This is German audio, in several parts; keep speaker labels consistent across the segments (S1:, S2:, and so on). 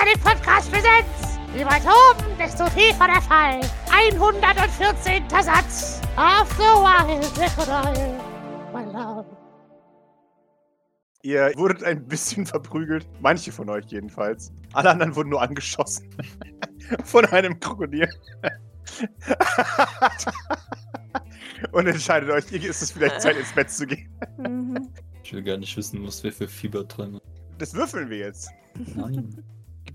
S1: eine Podcast-Präsenz. Je weiter oben, desto tiefer der Fall. 114. Satz. Of the wild crocodile, my love.
S2: Ihr wurdet ein bisschen verprügelt. Manche von euch jedenfalls. Alle anderen wurden nur angeschossen. von einem Krokodil. Und entscheidet euch, ist es vielleicht Zeit, ins Bett zu gehen.
S3: Mhm.
S4: Ich will gar nicht wissen, was wir für Fieberträume.
S2: Das würfeln wir jetzt.
S4: Nein.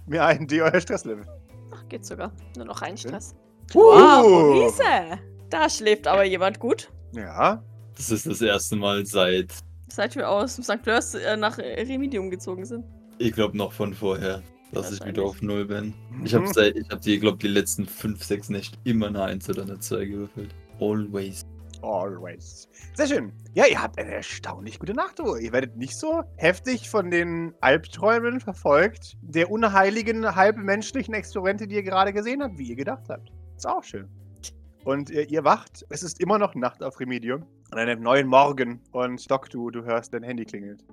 S2: Mir einen D euer Stresslevel.
S3: Ach, geht sogar. Nur noch ein Stress.
S2: Uh.
S3: Wow, Riese. Da schläft aber jemand gut.
S2: Ja.
S4: Das ist das erste Mal seit,
S3: Seit wir aus St. Fleurs äh, nach Remedium gezogen sind.
S4: ich glaube noch von vorher, dass ich wieder auf Null bin. Ich habe
S2: Mhm.
S4: seit, ich habe die, glaube die letzten 5, 6 Nächte immer eine 1 oder eine 2 gewürfelt. Always.
S2: Always. Sehr schön. Ja, ihr habt eine erstaunlich gute Nachtruhe. Ihr werdet nicht so heftig von den Albträumen verfolgt, der unheiligen, halbmenschlichen Experimente, die ihr gerade gesehen habt, wie ihr gedacht habt. Ist auch schön. Und ihr, ihr wacht. Es ist immer noch Nacht auf Remedium. An einem neuen Morgen. Und Doc, du, du hörst, dein Handy klingelt.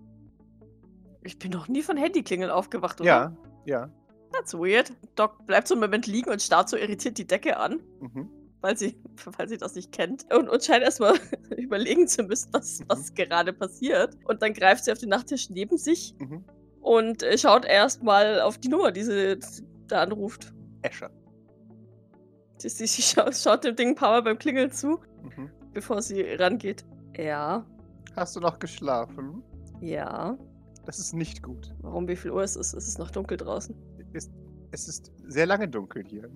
S3: Ich bin noch nie von Handyklingeln aufgewacht, oder?
S2: Ja, ja.
S3: That's weird. Doc bleibt so einen Moment liegen und starrt so irritiert die Decke an,
S2: Mhm.
S3: Weil sie, weil sie das nicht kennt. Und, und scheint erstmal überlegen zu müssen, was, was gerade passiert. Und dann greift sie auf den Nachttisch neben sich
S2: Mhm.
S3: und äh, schaut erstmal auf die Nummer, die sie da anruft.
S2: Escher.
S3: Sie, sie, sie schaut, schaut dem Ding ein paar Mal beim Klingeln zu,
S2: Mhm.
S3: bevor sie rangeht. Ja,
S2: Hast du noch geschlafen?
S3: ja.
S2: Das ist nicht gut.
S3: Warum, wie viel Uhr ist es? Es ist noch dunkel draußen.
S2: Es, es ist sehr lange dunkel hier.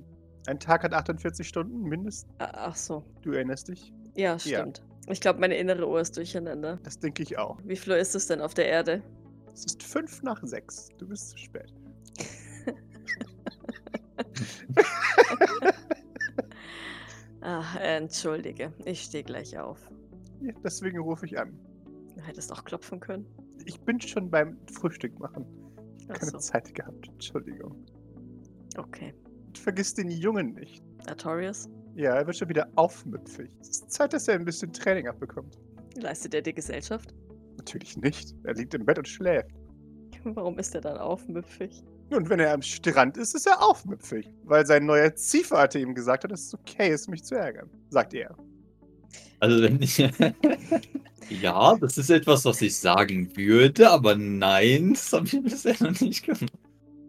S2: Ein Tag hat 48 Stunden mindestens.
S3: Ah, Ach so.
S2: Du erinnerst dich?
S3: Ja, stimmt. Ich glaube, meine innere Uhr ist durcheinander.
S2: Das denke ich auch.
S3: Wie viel Uhr ist es denn auf der Erde?
S2: Es ist fünf nach sechs. Du bist zu spät.
S3: Ach, entschuldige. Ich stehe gleich auf.
S2: Ja, deswegen rufe ich an.
S3: Du hättest auch klopfen können.
S2: Ich bin schon beim Frühstück machen.
S3: Ach
S2: Keine
S3: so.
S2: Zeit gehabt. Entschuldigung.
S3: Okay.
S2: Und vergiss den Jungen nicht.
S3: Artorius,
S2: Ja, er wird schon wieder aufmüpfig. Es ist Zeit, dass er ein bisschen Training abbekommt.
S3: leistet er dir Gesellschaft?
S2: Natürlich nicht. Er liegt im Bett und schläft.
S3: Warum ist er dann aufmüpfig?
S2: Und wenn er am Strand ist, ist er aufmüpfig. Weil sein neuer Ziehvater ihm gesagt hat, dass es okay ist, mich zu ärgern. Sagt er.
S4: Also wenn ich. ja, das ist etwas, was ich sagen würde, aber nein, das habe ich bisher noch nicht gemacht.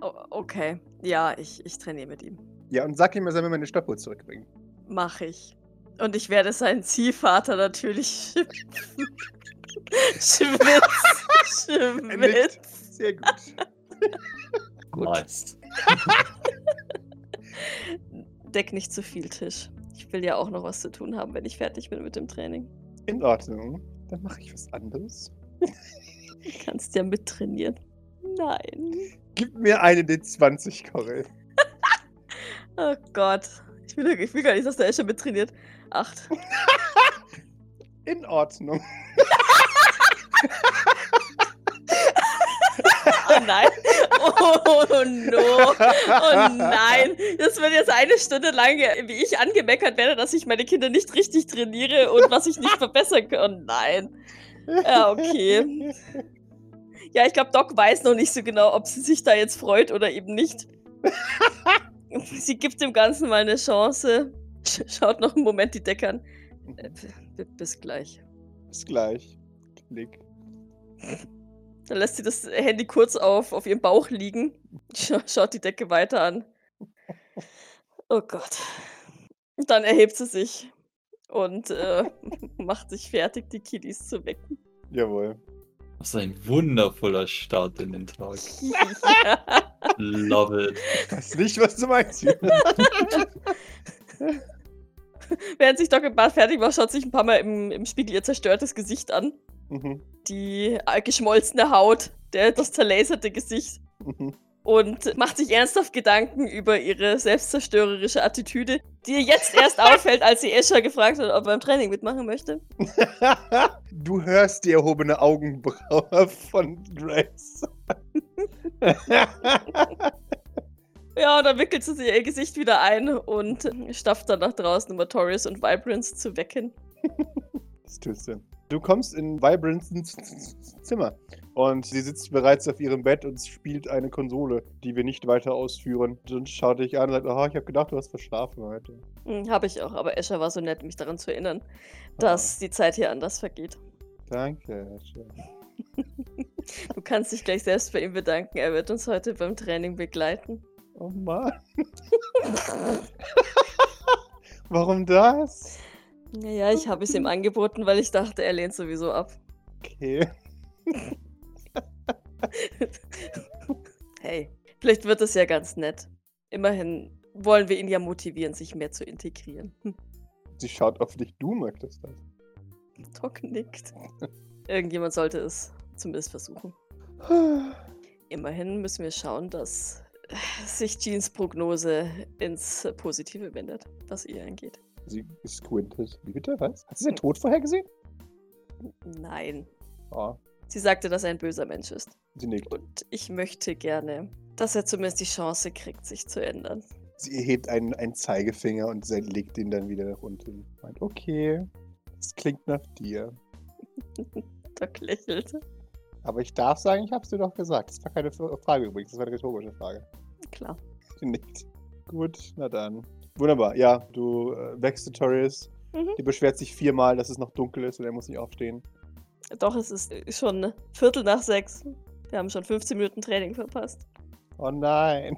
S3: Oh, okay. Ja, ich, ich trainiere mit ihm.
S2: Ja, und sag ihm, er soll mir meine Stoppuhr zurückbringen.
S3: Mach ich. Und ich werde seinen Ziehvater natürlich schwitz. Schwitz.
S2: Sehr gut.
S4: Nice.
S3: Deck nicht zu viel Tisch. Ich will ja auch noch was zu tun haben, wenn ich fertig bin mit dem Training.
S2: In Ordnung. Dann mache ich was anderes.
S3: Du kannst ja mittrainieren. Nein.
S2: Gib mir eine D20, Coral.
S3: Oh Gott. Ich will, ich will gar nicht, dass der Escher mittrainiert. Acht.
S2: In Ordnung.
S3: Oh nein. Oh no. Oh nein. Das wird jetzt eine Stunde lang, wie ich angemeckert werde, dass ich meine Kinder nicht richtig trainiere und was ich nicht verbessern kann. Oh nein. Ja, okay. Ja, ich glaube, Doc weiß noch nicht so genau, ob sie sich da jetzt freut oder eben nicht. Sie gibt dem Ganzen mal eine Chance. Sch- Schaut noch einen Moment die Decke an. Äh, Bis gleich.
S2: Bis gleich. Klick.
S3: Dann lässt sie das Handy kurz auf, auf ihrem Bauch liegen. Scha schaut die Decke weiter an. Oh Gott. Dann erhebt sie sich und äh, macht sich fertig, die Kiddies zu wecken.
S2: Jawohl.
S4: Was ein wundervoller Start in den Tag. Love it.
S2: Ich weiß nicht, was du meinst.
S3: Während sich Doc im Bad fertig macht, schaut sich ein paar Mal im, im Spiegel ihr zerstörtes Gesicht an.
S2: mhm.
S3: Die äh, geschmolzene Haut, der, das zerlaserte Gesicht.
S2: Mhm.
S3: Und macht sich ernsthaft Gedanken über ihre selbstzerstörerische Attitüde, die ihr jetzt erst auffällt, als sie Escher gefragt hat, ob er beim Training mitmachen möchte.
S2: du hörst die erhobene Augenbraue von Grace.
S3: Ja, und dann wickelt sie ihr Gesicht wieder ein und stafft dann nach draußen, um Artorius und Vibrance zu wecken.
S2: Das tust du. Du kommst in Vibrants Zimmer und sie sitzt bereits auf ihrem Bett und spielt eine Konsole, die wir nicht weiter ausführen. Und schaut dich an und sagt, oh, ich habe gedacht, du hast verschlafen heute.
S3: Hm, Habe ich auch, aber Escher war so nett, mich daran zu erinnern, dass die Zeit hier anders vergeht.
S2: Danke. schön.
S3: Du kannst dich gleich selbst bei ihm bedanken. Er wird uns heute beim Training begleiten.
S2: Oh Mann. Warum das?
S3: Naja, ich habe es ihm angeboten, weil ich dachte, er lehnt sowieso ab.
S2: Okay.
S3: Hey, vielleicht wird es ja ganz nett. Immerhin wollen wir ihn ja motivieren, sich mehr zu integrieren. Hm,
S2: Sie schaut auf dich, du möchtest das.
S3: Doc nickt. Irgendjemand sollte es zumindest versuchen. Immerhin müssen wir schauen, dass sich Jeans Prognose ins Positive wendet, was ihr angeht.
S2: Sie squintet. Wie bitte? Was? Hat sie seinen Tod vorhergesehen?
S3: Nein.
S2: Oh,
S3: Sie sagte, dass er ein böser Mensch ist.
S2: sie nickt.
S3: Und ich möchte gerne, dass er zumindest die Chance kriegt, sich zu ändern.
S2: Sie hebt einen, einen Zeigefinger und legt ihn dann wieder nach unten. Meint, okay, das klingt nach dir.
S3: Doc lächelte.
S2: Aber ich darf sagen, ich hab's dir doch gesagt. Das war keine Frage übrigens, das war eine rhetorische Frage.
S3: Klar.
S2: Sie nickt. Gut, na dann. Wunderbar. Ja, du äh, wächst Tutorials.
S3: Mhm.
S2: Die beschwert sich viermal, dass es noch dunkel ist und er muss nicht aufstehen.
S3: Doch, es ist schon Viertel nach sechs. Wir haben schon 15 Minuten Training verpasst.
S2: Oh nein.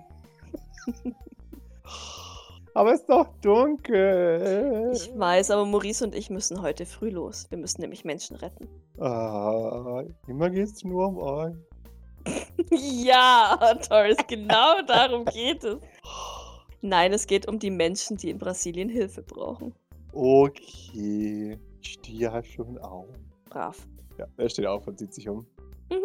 S2: Aber es ist doch dunkel.
S3: Ich weiß, aber Maurice und ich müssen heute früh los. Wir müssen nämlich Menschen retten.
S2: Ah, immer geht's nur um euch.
S3: ja, Taurus, genau darum geht es. Nein, es geht um die Menschen, die in Brasilien Hilfe brauchen.
S2: Okay. Ich stehe ja schon auf.
S3: Brav.
S2: Ja, er steht auf und sieht sich um.
S3: Mhm.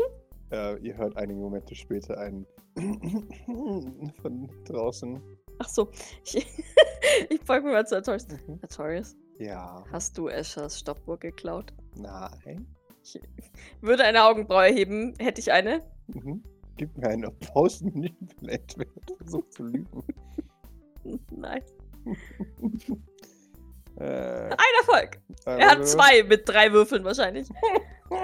S2: Äh, ihr hört einige Momente später ein von draußen.
S3: Ach so, ich, ich folge mir mal zu Artorius.
S2: Mhm.
S3: Artorius,
S2: Ja,
S3: hast du Eschers Stoppuhr geklaut?
S2: nein.
S3: Ich würde eine Augenbraue heben, hätte ich eine.
S2: Mhm. Gib mir eine Pause, nicht vielleicht, wenn er versucht zu lügen.
S3: Nein.
S2: Äh,
S3: Ein Erfolg. Er hat zwei mit drei Würfeln wahrscheinlich.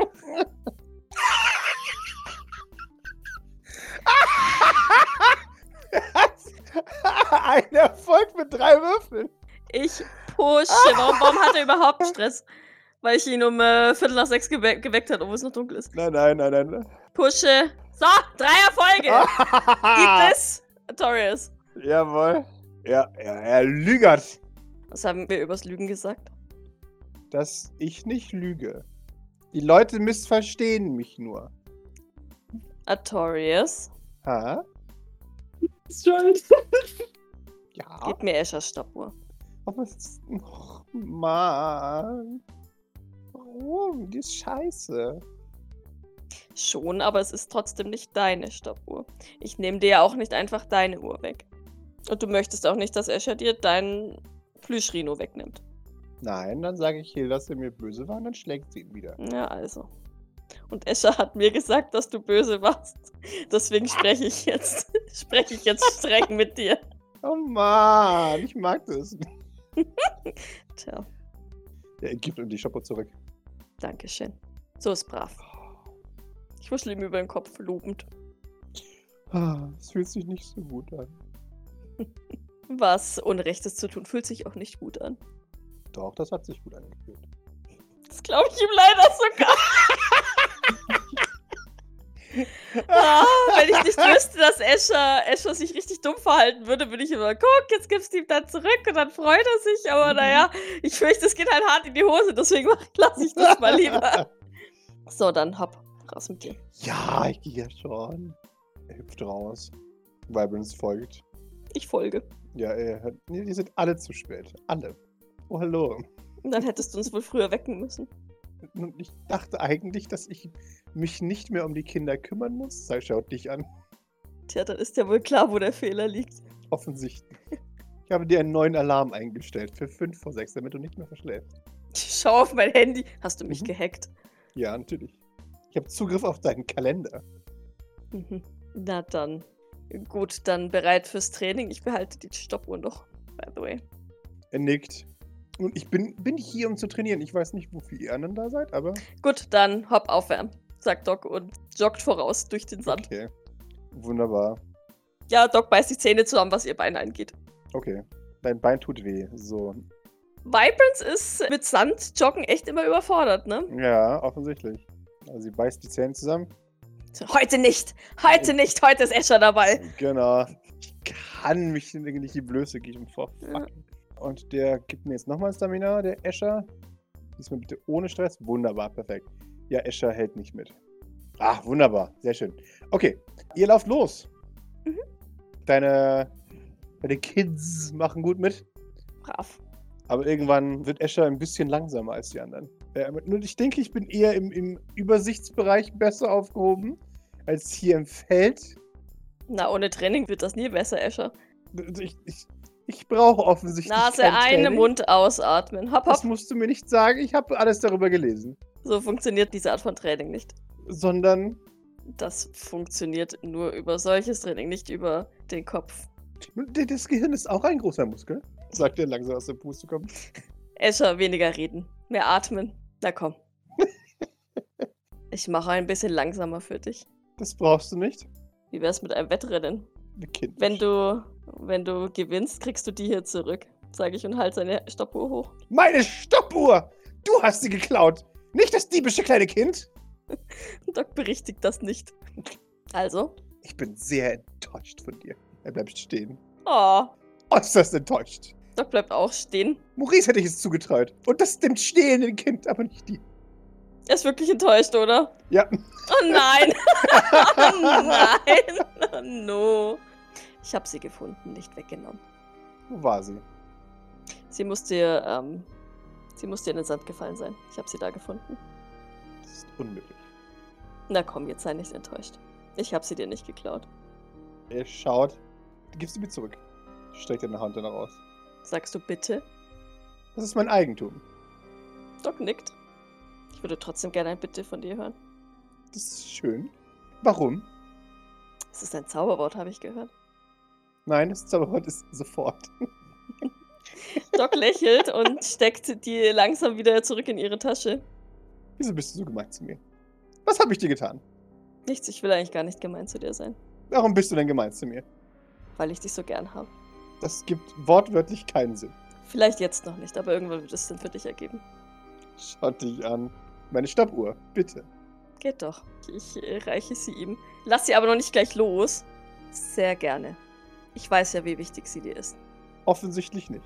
S2: Ein Erfolg mit drei Würfeln.
S3: Ich pushe. Warum, warum hat er überhaupt Stress? Weil ich ihn um äh, Viertel nach sechs gewe geweckt habe, obwohl es noch dunkel ist.
S2: Nein, nein, nein, nein.
S3: Pushe. So, drei Erfolge. Gibt es? Torius.
S2: Jawohl. Ja, ja, er lügert,
S3: Was haben wir übers Lügen gesagt?
S2: dass ich nicht lüge. Die Leute missverstehen mich nur.
S3: Artorius.
S2: Ha?
S4: Scheiße.
S2: Ja.
S3: Gib mir Eschers Stoppuhr.
S2: Aber es ist. Och, Mann. Warum? Die ist scheiße.
S3: Schon, aber es ist trotzdem nicht deine Stoppuhr. Ich nehme dir ja auch nicht einfach deine Uhr weg. Und du möchtest auch nicht, dass Escher dir deinen Plüschrino wegnimmt.
S2: Nein, dann sage ich Hilda, dass er mir böse war und dann schlägt sie ihn wieder.
S3: Ja, also. Und Escher hat mir gesagt, dass du böse warst. Deswegen spreche ich jetzt, spreche ich jetzt streng mit dir.
S2: Oh Mann, ich mag das.
S3: Tja,
S2: Er gibt ihm die Shopper zurück.
S3: danke schön. So ist brav. Ich wuschel ihm über den Kopf, lobend.
S2: Ah, Es fühlt sich nicht so gut an.
S3: Was Unrechtes zu tun, fühlt sich auch nicht gut an.
S2: Doch, das hat sich gut angefühlt.
S3: Das glaube ich ihm leider sogar. ah, wenn ich nicht wüsste, dass Escher, Escher sich richtig dumm verhalten würde, würde ich immer, guck, jetzt gibst du ihm dann zurück und dann freut er sich. Aber
S2: Mhm.
S3: naja, ich fürchte, es geht halt hart in die Hose, deswegen lasse ich das mal lieber. So, dann hopp, raus mit dir.
S2: Ja, ich gehe ja schon. Er hüpft raus. Vibrance folgt.
S3: Ich folge.
S2: Ja, hört. Nee, die sind alle zu spät. Alle. Oh, hallo.
S3: Dann hättest du uns wohl früher wecken müssen.
S2: Und ich dachte eigentlich, dass ich mich nicht mehr um die Kinder kümmern muss. Sei, schaut dich an.
S3: Tja, dann ist ja wohl klar, wo der Fehler liegt.
S2: Offensichtlich. Ich habe dir einen neuen Alarm eingestellt für 5 vor 6, damit du nicht mehr verschläfst.
S3: Schau auf mein Handy. Hast du mich
S2: Mhm.
S3: gehackt?
S2: Ja, natürlich. Ich habe Zugriff auf deinen Kalender.
S3: Mhm. Na dann. Gut, dann bereit fürs Training. Ich behalte die Stoppuhr noch, by the way.
S2: Er nickt Und ich bin, bin hier, um zu trainieren. Ich weiß nicht, wofür ihr anderen da seid, aber
S3: Gut, dann hopp aufwärmen, sagt Doc und joggt voraus durch den Sand.
S2: okay. Wunderbar.
S3: Ja, Doc beißt die Zähne zusammen, was ihr Bein angeht.
S2: Okay. Dein Bein tut weh. So.
S3: Vibrance ist mit Sandjoggen echt immer überfordert, ne?
S2: Ja, offensichtlich. Also sie beißt die Zähne zusammen.
S3: Heute nicht! Heute nicht! Heute ist Escher dabei!
S2: Genau. Ich kann mich nicht die Blöße geben vor.
S3: Ja.
S2: Und der gibt mir jetzt nochmal Stamina, der Escher. Diesmal bitte ohne Stress. Wunderbar, perfekt. Ja, Escher hält nicht mit. Ah, wunderbar. Sehr schön. Okay, ihr lauft los.
S3: Mhm.
S2: Deine, deine Kids machen gut mit.
S3: Brav.
S2: Aber irgendwann wird Escher ein bisschen langsamer als die anderen. Nur ich denke, ich bin eher im, im Übersichtsbereich besser aufgehoben als hier im Feld.
S3: Na, ohne Training wird das nie besser, Escher.
S2: Also Ich, ich, ich brauche offensichtlich.
S3: Nase
S2: kein
S3: ein,
S2: Training.
S3: Mund ausatmen. Hopp,
S2: Das
S3: hopp.
S2: musst du mir nicht sagen. Ich habe alles darüber gelesen.
S3: So funktioniert diese Art von Training nicht.
S2: Sondern
S3: Das funktioniert nur über solches Training, nicht über den Kopf.
S2: das Gehirn ist auch ein großer Muskel. Sagt er langsam aus der Puste kommt.
S3: Escher, weniger reden. Mehr atmen. Na komm. Ich mache ein bisschen langsamer für dich.
S2: Das brauchst du nicht.
S3: Wie wär's mit einem Wettrennen?
S2: Kind.
S3: Wenn du, wenn du gewinnst, kriegst du die hier zurück. Sage ich und halt seine Stoppuhr hoch.
S2: Meine Stoppuhr! Du hast sie geklaut! Nicht das diebische kleine Kind!
S3: Doc berichtigt das nicht. Also,
S2: Ich bin sehr enttäuscht von dir. Er bleibt stehen.
S3: oh,
S2: Äußerst enttäuscht.
S3: Doc bleibt auch stehen.
S2: Maurice hätte ich es zugetraut. Und das dem stehlenden Kind, aber nicht die.
S3: Er ist wirklich enttäuscht, oder?
S2: Ja.
S3: Oh nein! oh nein! Oh no. Ich habe sie gefunden, nicht weggenommen.
S2: Wo war sie?
S3: Sie musste, ähm, sie musste in den Sand gefallen sein. Ich habe sie da gefunden.
S2: Das ist unmöglich.
S3: Na komm, jetzt sei nicht enttäuscht. Ich habe sie dir nicht geklaut.
S2: Er schaut. Du gibst sie mir zurück. Streckt deine Hand danach aus.
S3: Sagst du bitte?
S2: Das ist mein Eigentum.
S3: Doc nickt. Ich würde trotzdem gerne ein Bitte von dir hören.
S2: Das ist schön. Warum?
S3: Es ist ein Zauberwort, habe ich gehört.
S2: Nein, das Zauberwort ist sofort.
S3: Doc lächelt und steckt die langsam wieder zurück in ihre Tasche.
S2: Wieso bist du so gemein zu mir? Was habe ich dir getan?
S3: Nichts, ich will eigentlich gar nicht gemein zu dir sein,
S2: Warum bist du denn gemein zu mir?
S3: weil ich dich so gern habe.
S2: Das gibt wortwörtlich keinen Sinn.
S3: Vielleicht jetzt noch nicht, aber irgendwann wird es Sinn für dich ergeben.
S2: Schau dich an. Meine Stoppuhr, bitte.
S3: Geht doch. Ich äh, reiche sie ihm. Lass sie aber noch nicht gleich los. Sehr gerne. Ich weiß ja, wie wichtig sie dir ist.
S2: Offensichtlich nicht.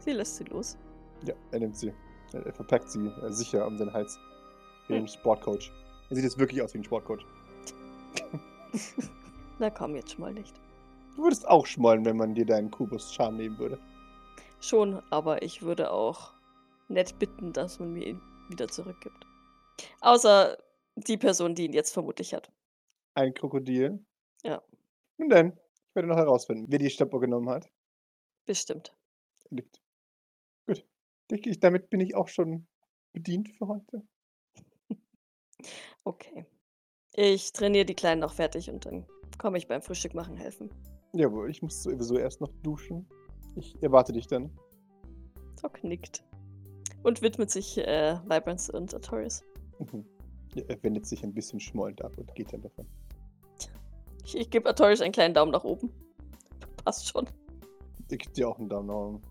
S3: Sie lässt sie los.
S2: Ja, er nimmt sie. Er, er verpackt sie äh, sicher um seinen Hals. Wie
S3: Hm.
S2: ein Sportcoach. Er sieht jetzt wirklich aus wie ein Sportcoach.
S3: Na komm, jetzt schon mal nicht.
S2: Du würdest auch schmollen, wenn man dir deinen Kubus Charme nehmen würde.
S3: Schon, aber ich würde auch nett bitten, dass man mir ihn wieder zurückgibt. Außer die Person, die ihn jetzt vermutlich hat.
S2: Ein Krokodil.
S3: Ja.
S2: Nun denn, ich werde noch herausfinden, wer die Stoppuhr genommen hat.
S3: Bestimmt.
S2: Liegt. Gut. Denke ich, damit bin ich auch schon bedient für heute.
S3: Okay. Ich trainiere die Kleinen noch fertig und dann komme ich beim Frühstück machen helfen.
S2: Jawohl, ich muss sowieso erst noch duschen. Ich erwarte dich dann.
S3: Doc nickt. Und widmet sich äh, Vibrance und Artorias.
S2: Mhm. Ja, er wendet sich ein bisschen schmollend ab und geht dann davon.
S3: Ich, ich gebe Artorias einen kleinen Daumen nach oben. Passt schon.
S2: Er gibt dir auch einen Daumen nach oben.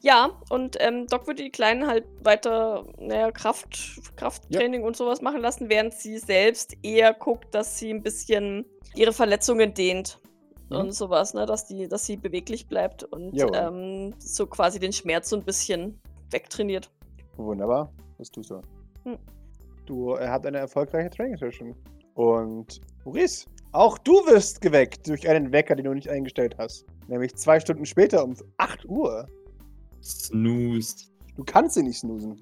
S3: Ja, und ähm, Doc würde die Kleinen halt weiter, naja, Kraft, Krafttraining und sowas machen lassen, während sie selbst eher guckt, dass sie ein bisschen ihre Verletzungen dehnt.
S2: Mhm.
S3: Und sowas, ne, dass die, dass sie beweglich bleibt und ähm, so quasi den Schmerz so ein bisschen wegtrainiert.
S2: Wunderbar. Das tust du.
S3: Hm.
S2: Du er hat eine erfolgreiche Training Session. Und Maurice, auch du wirst geweckt durch einen Wecker, den du nicht eingestellt hast. Nämlich zwei Stunden später um 8 Uhr.
S4: Snooze.
S2: Du kannst ihn nicht snoosen.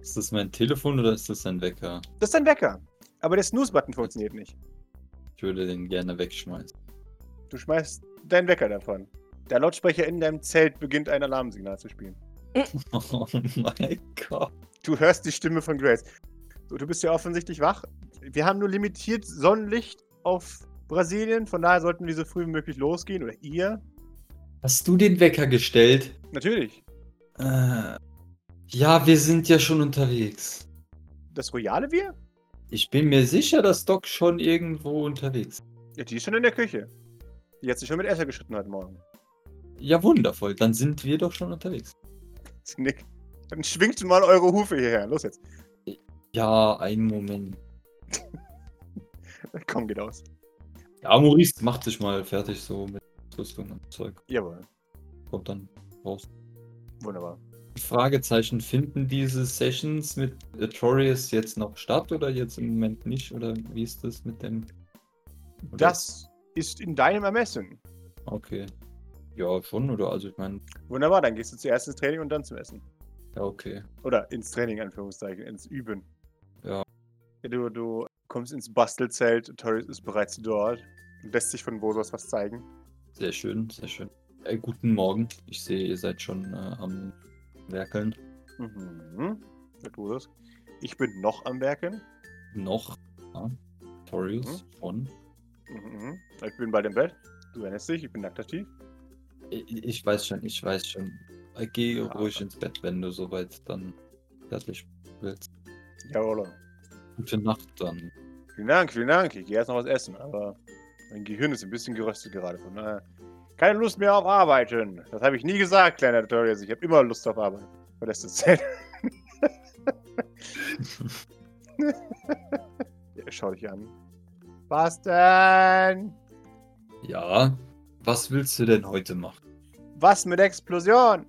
S4: Ist das mein Telefon oder ist das ein Wecker?
S2: Das ist ein Wecker. Aber der Snooze-Button funktioniert nicht.
S4: Ich würde den gerne wegschmeißen.
S2: Du schmeißt deinen Wecker davon. Der Lautsprecher in deinem Zelt beginnt ein Alarmsignal zu spielen.
S4: Oh mein Gott.
S2: Du hörst die Stimme von Grace. So, du bist ja offensichtlich wach. Wir haben nur limitiert Sonnenlicht auf Brasilien, von daher sollten wir so früh wie möglich losgehen. Oder ihr.
S4: Hast du den Wecker gestellt?
S2: Natürlich.
S4: Äh, ja, wir sind ja schon unterwegs.
S2: Das royale Wir?
S4: Ich bin mir sicher, dass Doc schon irgendwo unterwegs ist.
S2: Ja, die ist schon in der Küche. Die hat sich schon mit Esser geschritten heute Morgen.
S4: Ja, wundervoll. Dann sind wir doch schon unterwegs.
S2: Nick. Dann schwingt mal eure Hufe hierher. Los jetzt.
S4: Ja, einen Moment.
S2: Komm, geht aus.
S4: Ja, Maurice macht sich mal fertig so mit Rüstung und Zeug.
S2: Jawohl.
S4: Kommt dann raus.
S2: Wunderbar.
S4: Fragezeichen, finden diese Sessions mit Artorias jetzt noch statt oder jetzt im Moment nicht? Oder wie ist das mit dem? Oder-
S2: Das ist in deinem Ermessen.
S4: Okay. Ja, schon, oder? Also ich meine,
S2: Wunderbar, dann gehst du zuerst ins Training und dann zum Essen.
S4: ja, okay.
S2: Oder ins Training, Anführungszeichen, ins Üben.
S4: Ja.
S2: Du, du kommst ins Bastelzelt, Torres ist bereits dort und lässt sich von Bosos was zeigen.
S4: Sehr schön, sehr schön. Äh, guten Morgen. Ich sehe, ihr seid schon äh, am Werkeln.
S2: Mhm. Sagt Bosos. Ich bin noch am Werken.
S4: Noch. Ja. Torius von.
S2: Mhm. Ich bin bald im Bett. Du erinnerst dich, ich bin nacktaktiv.
S4: Ich, ich weiß schon, ich weiß schon. Äh, Geh
S2: Ja.
S4: ruhig ins Bett, wenn du soweit dann fertig willst.
S2: Jawohl.
S4: Gute Nacht dann.
S2: Vielen Dank, vielen Dank. Ich gehe erst noch was essen, aber mein Gehirn ist ein bisschen geröstet gerade. Von daher keine Lust mehr auf Arbeiten. Das habe ich nie gesagt, kleiner Tutorials. Ich habe immer Lust auf Arbeit. Verlässt das Zelt. ja, schau dich an. Was denn?
S4: Ja. Was willst du denn heute machen?
S2: Was mit Explosion?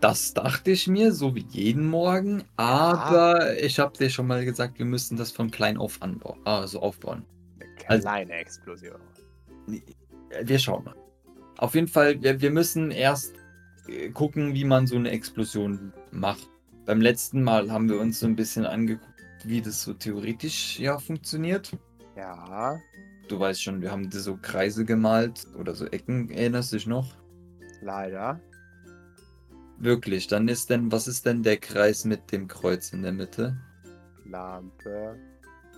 S4: Das dachte ich mir, so wie jeden Morgen, aber ich habe dir schon mal gesagt, wir müssen das von klein auf anbauen, also aufbauen.
S2: Eine
S4: Also-
S2: kleine Explosion.
S4: Äh, Wir schauen mal. Auf jeden Fall, wir, wir müssen erst äh, gucken, wie man so eine Explosion macht. Beim letzten Mal haben wir uns so ein bisschen angeguckt, wie das so theoretisch ja funktioniert.
S2: Ja.
S4: Du weißt schon, wir haben so Kreise gemalt oder so Ecken, erinnerst du dich noch?
S2: Leider.
S4: Wirklich, dann ist denn, was ist denn der Kreis mit dem Kreuz in der Mitte?
S2: Lampe.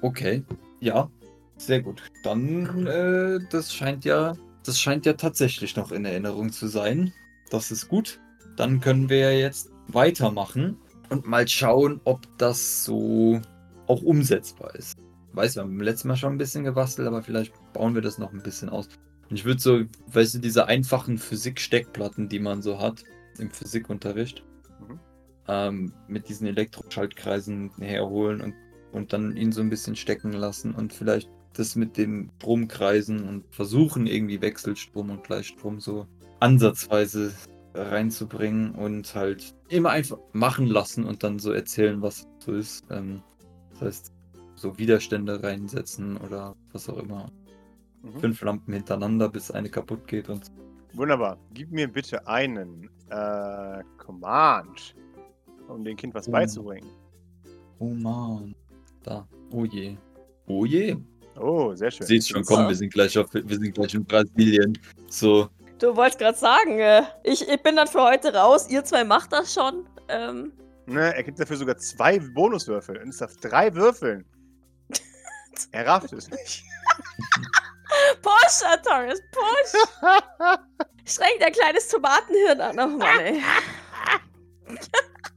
S4: Okay, ja, sehr gut. Dann, äh, das scheint ja, das scheint ja tatsächlich noch in Erinnerung zu sein. Das ist gut. Dann können wir ja jetzt weitermachen und mal schauen, ob das so auch umsetzbar ist. Weiß, wir haben beim letzten Mal schon ein bisschen gebastelt, aber vielleicht bauen wir das noch ein bisschen aus. Und ich würde so, weißt du, diese einfachen Physik-Steckplatten, die man so hat im Physikunterricht,
S2: Mhm.
S4: ähm, mit diesen Elektroschaltkreisen herholen und, und dann ihn so ein bisschen stecken lassen und vielleicht das mit den Stromkreisen und versuchen irgendwie Wechselstrom und Gleichstrom so ansatzweise reinzubringen und halt immer einfach machen lassen und dann so erzählen, was so ist. Ähm, das heißt, so Widerstände reinsetzen oder was auch immer.
S2: Mhm.
S4: Fünf Lampen hintereinander, bis eine kaputt geht und
S2: Wunderbar. Gib mir bitte einen äh, Command, um dem Kind was
S4: Oh.
S2: beizubringen.
S4: Oh man. Da. Oh je. Oh je.
S2: Oh, sehr schön.
S4: Seht schon,
S3: So.
S4: komm, wir sind gleich auf, wir sind gleich in Brasilien. So,
S3: Du wolltest gerade sagen, äh, ich, ich bin dann für heute raus. Ihr zwei macht das schon. Ähm,
S2: Ne, er kriegt dafür sogar zwei Bonuswürfel. Und es darf drei würfeln. er rafft es nicht.
S3: push, Artorias, push! Streng dein kleines Tomatenhirn an. Oh Mann, ey.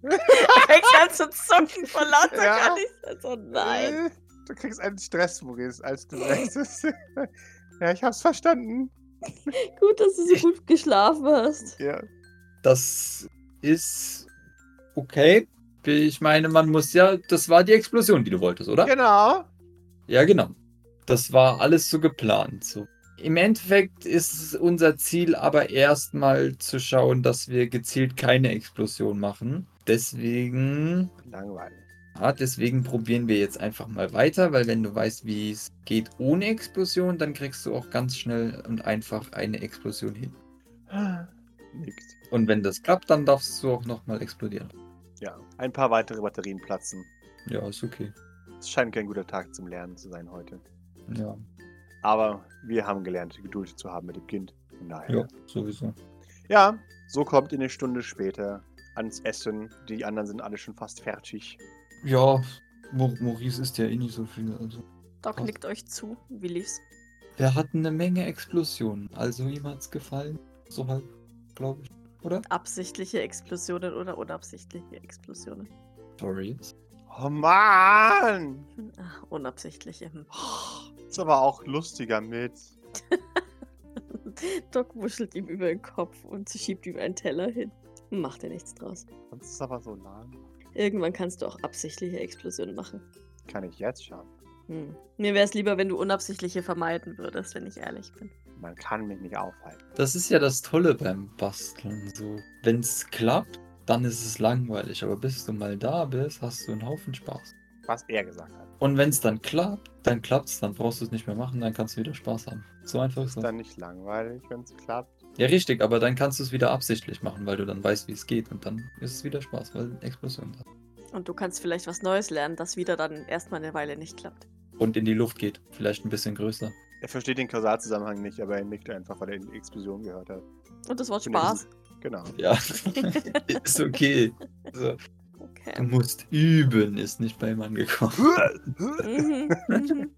S3: er fängt an zu zucken vor lauter
S2: Ja.
S3: kann ich Oh nein.
S2: Du kriegst einen Stress, Maurice, als du wechselst. ja, ich hab's verstanden.
S3: Gut, dass du so gut geschlafen hast.
S2: Ja.
S4: das ist okay. Ich meine, man muss ja, das war die Explosion, die du wolltest, oder?
S2: Genau.
S4: Ja, genau. Das war alles so geplant. So. Im Endeffekt ist unser Ziel aber erstmal zu schauen, dass wir gezielt keine Explosion machen. Deswegen,
S2: Langweilig.
S4: ja, deswegen probieren wir jetzt einfach mal weiter, weil wenn du weißt, wie es geht ohne Explosion, dann kriegst du auch ganz schnell und einfach eine Explosion hin.
S2: Nickt.
S4: Und wenn das klappt, dann darfst du auch nochmal explodieren.
S2: Ja, ein paar weitere Batterien platzen.
S4: Ja, ist okay.
S2: Es scheint kein guter Tag zum Lernen zu sein heute.
S4: Ja,
S2: Aber wir haben gelernt, Geduld zu haben mit dem Kind. Von daher.
S4: ja sowieso.
S2: Ja, so kommt ihr eine Stunde später ans Essen. Die anderen sind alle schon fast fertig.
S4: Ja, Maurice ist ja eh nicht so viel. Also.
S3: Doc
S4: Was?
S3: nickt euch zu. Wie lief's?
S4: Wir hatten eine Menge Explosionen. Also ihm hat's gefallen. So halt, glaube ich. Oder?
S3: Absichtliche Explosionen oder unabsichtliche Explosionen.
S4: Stories.
S2: Oh Mann!
S3: Ach, unabsichtliche. Hm.
S2: Ist aber auch lustiger mit.
S3: Doc wuschelt ihm über den Kopf und schiebt ihm einen Teller hin. Macht er nichts draus.
S2: Sonst ist es aber so lang.
S3: Irgendwann kannst du auch absichtliche Explosionen machen.
S2: Kann ich jetzt schon.
S3: Hm. Mir wäre es lieber, wenn du unabsichtliche vermeiden würdest, wenn ich ehrlich bin.
S2: Man kann mich nicht aufhalten.
S4: Das ist ja das Tolle beim Basteln. So, wenn es klappt, dann ist es langweilig. Aber bis du mal da bist, hast du einen Haufen Spaß.
S2: Was er gesagt hat.
S4: Und wenn es dann klappt, dann klappt's, dann brauchst du es nicht mehr machen, dann kannst du wieder Spaß haben. So einfach ist
S2: Ist
S4: das.
S2: dann nicht langweilig, wenn es klappt.
S4: Ja, richtig, aber dann kannst du es wieder absichtlich machen, weil du dann weißt, wie es geht. Und dann ist es wieder Spaß, weil Explosion da.
S3: Und du kannst vielleicht was Neues lernen, das wieder dann erstmal eine Weile nicht klappt.
S4: Und in die Luft geht. Vielleicht ein bisschen größer.
S2: Er versteht den Kausalzusammenhang nicht, aber er nickt einfach, weil er die Explosion gehört hat.
S3: Und das Wort Spaß.
S2: Genau.
S4: Ja, ist okay. So, du
S3: Okay.
S4: musst üben, ist nicht beim angekommen.
S3: Mhm, mhm.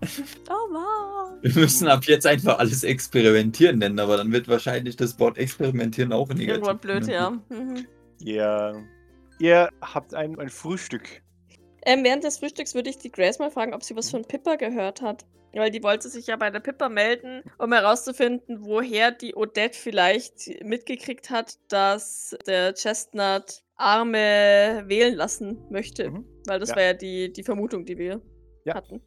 S3: oh Mann.
S4: Wir müssen ab jetzt einfach alles experimentieren nennen, aber dann wird wahrscheinlich das Wort experimentieren auch negativ.
S3: Irgendwann blöd, ja. Mhm.
S2: Ihr, ihr habt ein, ein Frühstück.
S3: Ähm, während des Frühstücks würde ich die Grace mal fragen, ob sie was von Pippa gehört hat. Weil die wollte sich ja bei der Pippa melden, um herauszufinden, woher die Odette vielleicht mitgekriegt hat, dass der Chestnut Arme wählen lassen möchte.
S2: Mhm.
S3: Weil das
S2: Ja.
S3: war ja die, die Vermutung, die wir
S2: Ja.
S3: hatten.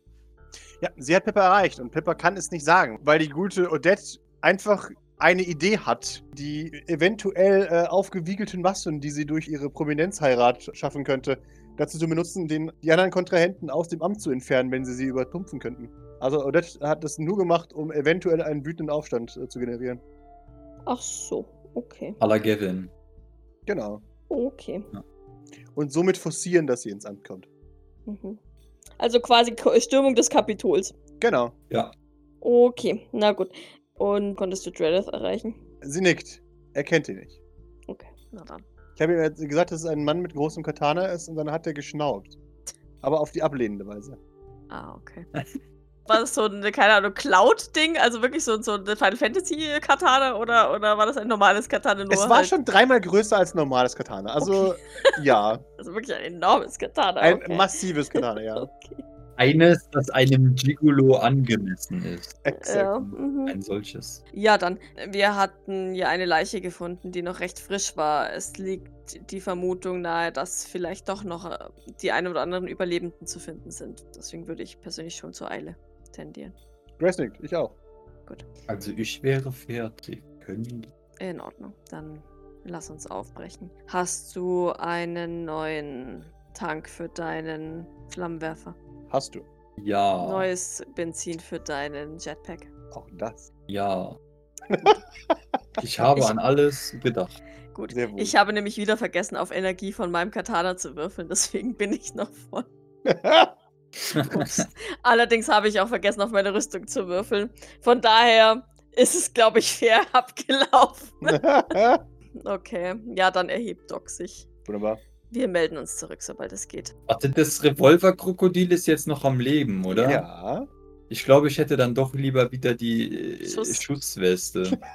S2: Ja, sie hat Pippa erreicht und Pippa kann es nicht sagen, weil die gute Odette einfach eine Idee hat, die eventuell äh, aufgewiegelten Massen, die sie durch ihre Prominenzheirat schaffen könnte, dazu zu benutzen, den, die anderen Kontrahenten aus dem Amt zu entfernen, wenn sie sie übertrumpfen könnten. Also Odette hat das nur gemacht, um eventuell einen wütenden Aufstand äh, zu generieren.
S3: Ach so, okay.
S4: À la Gavin.
S2: Genau.
S3: Okay.
S2: Und somit forcieren, dass sie ins Amt kommt.
S3: Mhm. Also quasi Stürmung des Kapitols.
S2: Genau.
S4: Ja.
S3: Okay, na gut. Und konntest du Dreadeth erreichen?
S2: Sie nickt. Er kennt ihn nicht.
S3: Okay, na dann.
S2: Ich habe ihm gesagt, dass es ein Mann mit großem Katana ist und dann hat er geschnaubt. Aber auf die ablehnende Weise.
S3: Ah, okay. War das so ein, keine Ahnung, Cloud-Ding? Also wirklich so, so ein Final Fantasy-Katana oder, oder war das ein normales Katana nur?
S2: es war
S3: halt,
S2: schon dreimal größer als ein normales Katana. Also, ja.
S3: Also wirklich ein enormes Katana.
S2: Ein
S3: okay.
S2: massives Katana, ja.
S3: Okay.
S4: Eines, das einem Gigolo angemessen ist.
S2: Exakt.
S3: Ja, mhm.
S4: Ein solches.
S3: ja, dann. Wir hatten ja eine Leiche gefunden, die noch recht frisch war. Es liegt die Vermutung nahe, dass vielleicht doch noch äh, die ein oder anderen Überlebenden zu finden sind. Deswegen würde ich persönlich schon zur Eile tendieren.
S2: Grace nickt, ich auch.
S4: Also ich wäre fertig. Können
S3: In Ordnung. Dann lass uns aufbrechen. Hast du einen neuen Tank für deinen Flammenwerfer?
S2: Hast du.
S4: Ja.
S3: Neues Benzin für deinen Jetpack?
S2: Auch das.
S4: Ja. Ich habe
S3: Ich-
S4: an alles gedacht.
S3: Gut.
S2: Wohl.
S3: Ich habe nämlich wieder vergessen, auf Energie von meinem Katana zu würfeln, deswegen bin ich noch voll. Allerdings habe ich auch vergessen, auf meine Rüstung zu würfeln. Von daher ist es, glaube ich, fair abgelaufen. Okay, ja, dann erhebt Doc sich.
S2: Wunderbar.
S3: Wir melden uns zurück, sobald es geht.
S4: Warte, das Revolverkrokodil ist jetzt noch am Leben, oder?
S2: Ja.
S4: Ich glaube, ich hätte dann doch lieber wieder die äh,
S3: Schuss.
S4: Schussweste.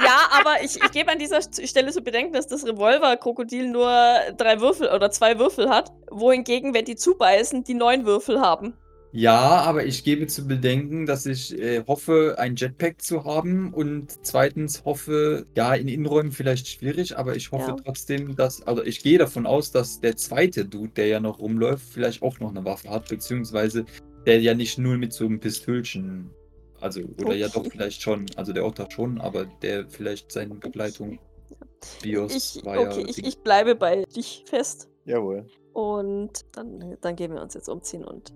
S3: Ja, aber ich, ich gebe an dieser Stelle zu bedenken, dass das Revolver-Krokodil nur drei Würfel oder zwei Würfel hat, wohingegen, wenn die zubeißen, die neun Würfel haben.
S4: Ja, aber ich gebe zu bedenken, dass ich äh, hoffe, ein Jetpack zu haben und zweitens hoffe, ja, in Innenräumen vielleicht schwierig, aber ich hoffe
S3: Ja.
S4: trotzdem, dass, also ich gehe davon aus, dass der zweite Dude, der ja noch rumläuft, vielleicht auch noch eine Waffe hat, beziehungsweise der ja nicht nur mit so einem Pistölchen, also, oder ja doch
S3: Okay.
S4: vielleicht schon, also der Otter schon, aber der vielleicht seine Begleitung, Bios
S3: Ich,
S4: war ja.
S3: okay, ich,
S4: Ding.
S3: ich bleibe bei dich fest.
S2: Jawohl.
S3: Und dann, dann gehen wir uns jetzt umziehen und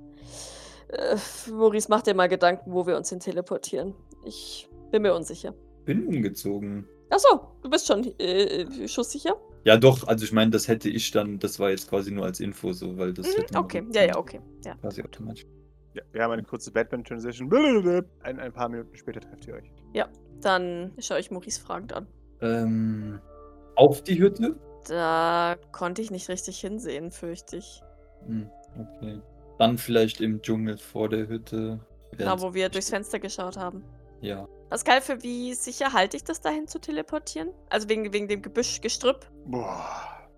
S3: äh, Maurice, mach dir mal Gedanken, wo wir uns hin teleportieren. Ich bin mir unsicher.
S4: bin umgezogen.
S3: Achso, du bist schon äh, schusssicher?
S4: Ja, doch, also ich meine, das hätte ich dann, das war jetzt quasi nur als Info so, weil das
S3: Mhm,
S4: hätte
S3: okay, ja, ja, okay. Ja.
S4: Quasi automatisch.
S2: Ja, wir haben eine kurze Batman-Transition. Ein, ein paar Minuten später trefft ihr euch.
S3: Dann schaue ich Maurice fragend an.
S4: Ähm, auf die Hütte?
S3: Da konnte ich nicht richtig hinsehen, fürchte ich.
S4: Hm, okay. Dann vielleicht im Dschungel vor der Hütte.
S3: Da, wo wir durchs Fenster geschaut haben.
S4: Ja.
S3: Pascal, für wie sicher halte ich das dahin zu teleportieren? Also wegen, wegen dem Gebüschgestrüpp?
S2: Boah.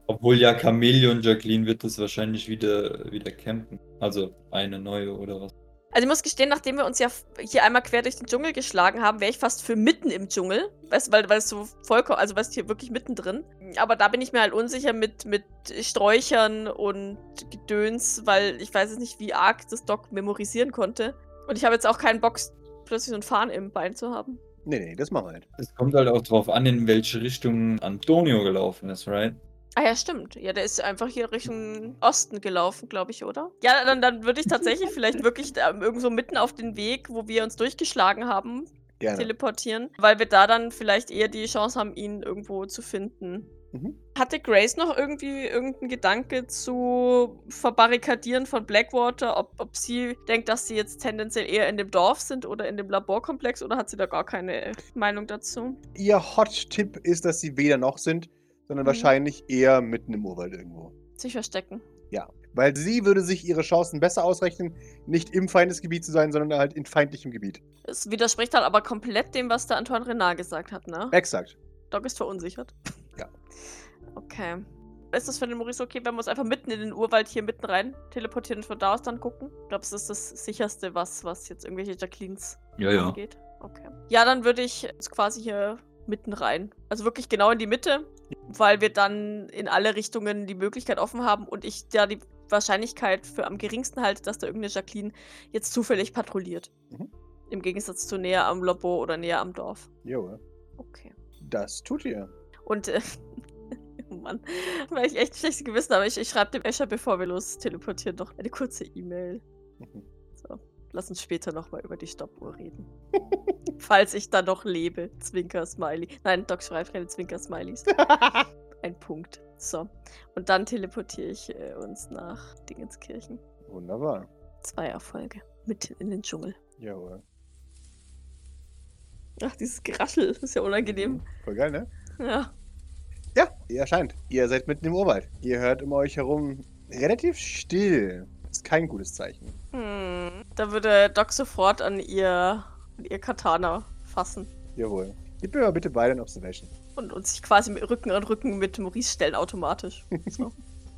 S4: Obwohl ja Chameleon Jacqueline wird das wahrscheinlich wieder, wieder campen. Also eine neue oder was.
S3: Also ich muss gestehen, nachdem wir uns ja hier einmal quer durch den Dschungel geschlagen haben, wäre ich fast für mitten im Dschungel. Weißt du, weil, weil es so vollkommen, also weißt du, hier wirklich mittendrin. Aber da bin ich mir halt unsicher mit, mit Sträuchern und Gedöns, weil ich weiß jetzt nicht, wie arg das Doc memorisieren konnte. Und ich habe jetzt auch keinen Bock, plötzlich so ein Fahren im Bein zu haben.
S2: Nee, nee, das machen wir nicht.
S4: Es kommt halt auch drauf an, in welche Richtung Antonio gelaufen ist, right?
S3: Ah ja, stimmt. Ja, der ist einfach hier Richtung Osten gelaufen, glaube ich, oder? Ja, dann, dann würde ich tatsächlich vielleicht wirklich ähm, irgendwo mitten auf den Weg, wo wir uns durchgeschlagen haben,
S2: Gerne.
S3: teleportieren, weil wir da dann vielleicht eher die Chance haben, ihn irgendwo zu finden.
S2: Mhm.
S3: Hatte Grace noch irgendwie irgendeinen Gedanke zu Verbarrikadieren von Blackwater, ob, ob sie denkt, dass sie jetzt tendenziell eher in dem Dorf sind oder in dem Laborkomplex oder hat sie da gar keine Meinung dazu?
S2: Ihr Hot-Tipp ist, dass sie weder noch sind, sondern
S3: Mhm.
S2: wahrscheinlich eher mitten im Urwald irgendwo.
S3: Sich verstecken.
S2: Weil sie würde sich ihre Chancen besser ausrechnen, nicht im Feindesgebiet zu sein, sondern halt in feindlichem Gebiet.
S3: Es widerspricht halt aber komplett dem, was der Antoine Renard gesagt hat, ne?
S2: Exakt.
S3: Doc ist verunsichert.
S2: Ja.
S3: Okay. Ist das für den Maurice okay, wenn wir uns einfach mitten in den Urwald hier mitten rein teleportieren und von da aus dann gucken? Ich glaube, es ist das sicherste, was, was jetzt irgendwelche Jacquelines
S4: Ja, ja.
S3: angeht. Okay. Ja, dann würde ich quasi hier mitten rein. Also wirklich genau in die Mitte, weil wir dann in alle Richtungen die Möglichkeit offen haben und ich da die Wahrscheinlichkeit für am geringsten halte, dass da irgendeine Jacqueline jetzt zufällig patrouilliert.
S2: Mhm.
S3: Im Gegensatz zu näher am Labor oder näher am Dorf.
S2: Jo,
S3: Okay.
S2: das tut ihr.
S3: Und, äh, oh Mann, weil ich echt schlechtes Gewissen habe. Ich, ich schreibe dem Escher, bevor wir los teleportieren, noch eine kurze E-Mail.
S2: Mhm.
S3: Lass uns später nochmal über die Stoppuhr reden. Falls ich dann noch lebe. Zwinker-Smiley. Nein, Doc schreibt keine Zwinker-Smileys. Ein Punkt. So. Und dann teleportiere ich äh, uns nach Dingenskirchen.
S2: Wunderbar.
S3: Zwei Erfolge. Mitten in den Dschungel.
S2: Jawohl.
S3: Ach, dieses Geraschel ist ja unangenehm.
S2: Voll geil, ne?
S3: Ja.
S2: Ja, ihr erscheint. Ihr seid mitten im Urwald. Ihr hört um euch herum relativ still. Ist kein gutes Zeichen.
S3: Hm. Da würde Doc sofort an ihr, an ihr Katana fassen.
S2: Jawohl. Gib mir mal bitte beide ein Observation.
S3: Und, und sich quasi mit Rücken an Rücken mit Maurice stellen automatisch. So.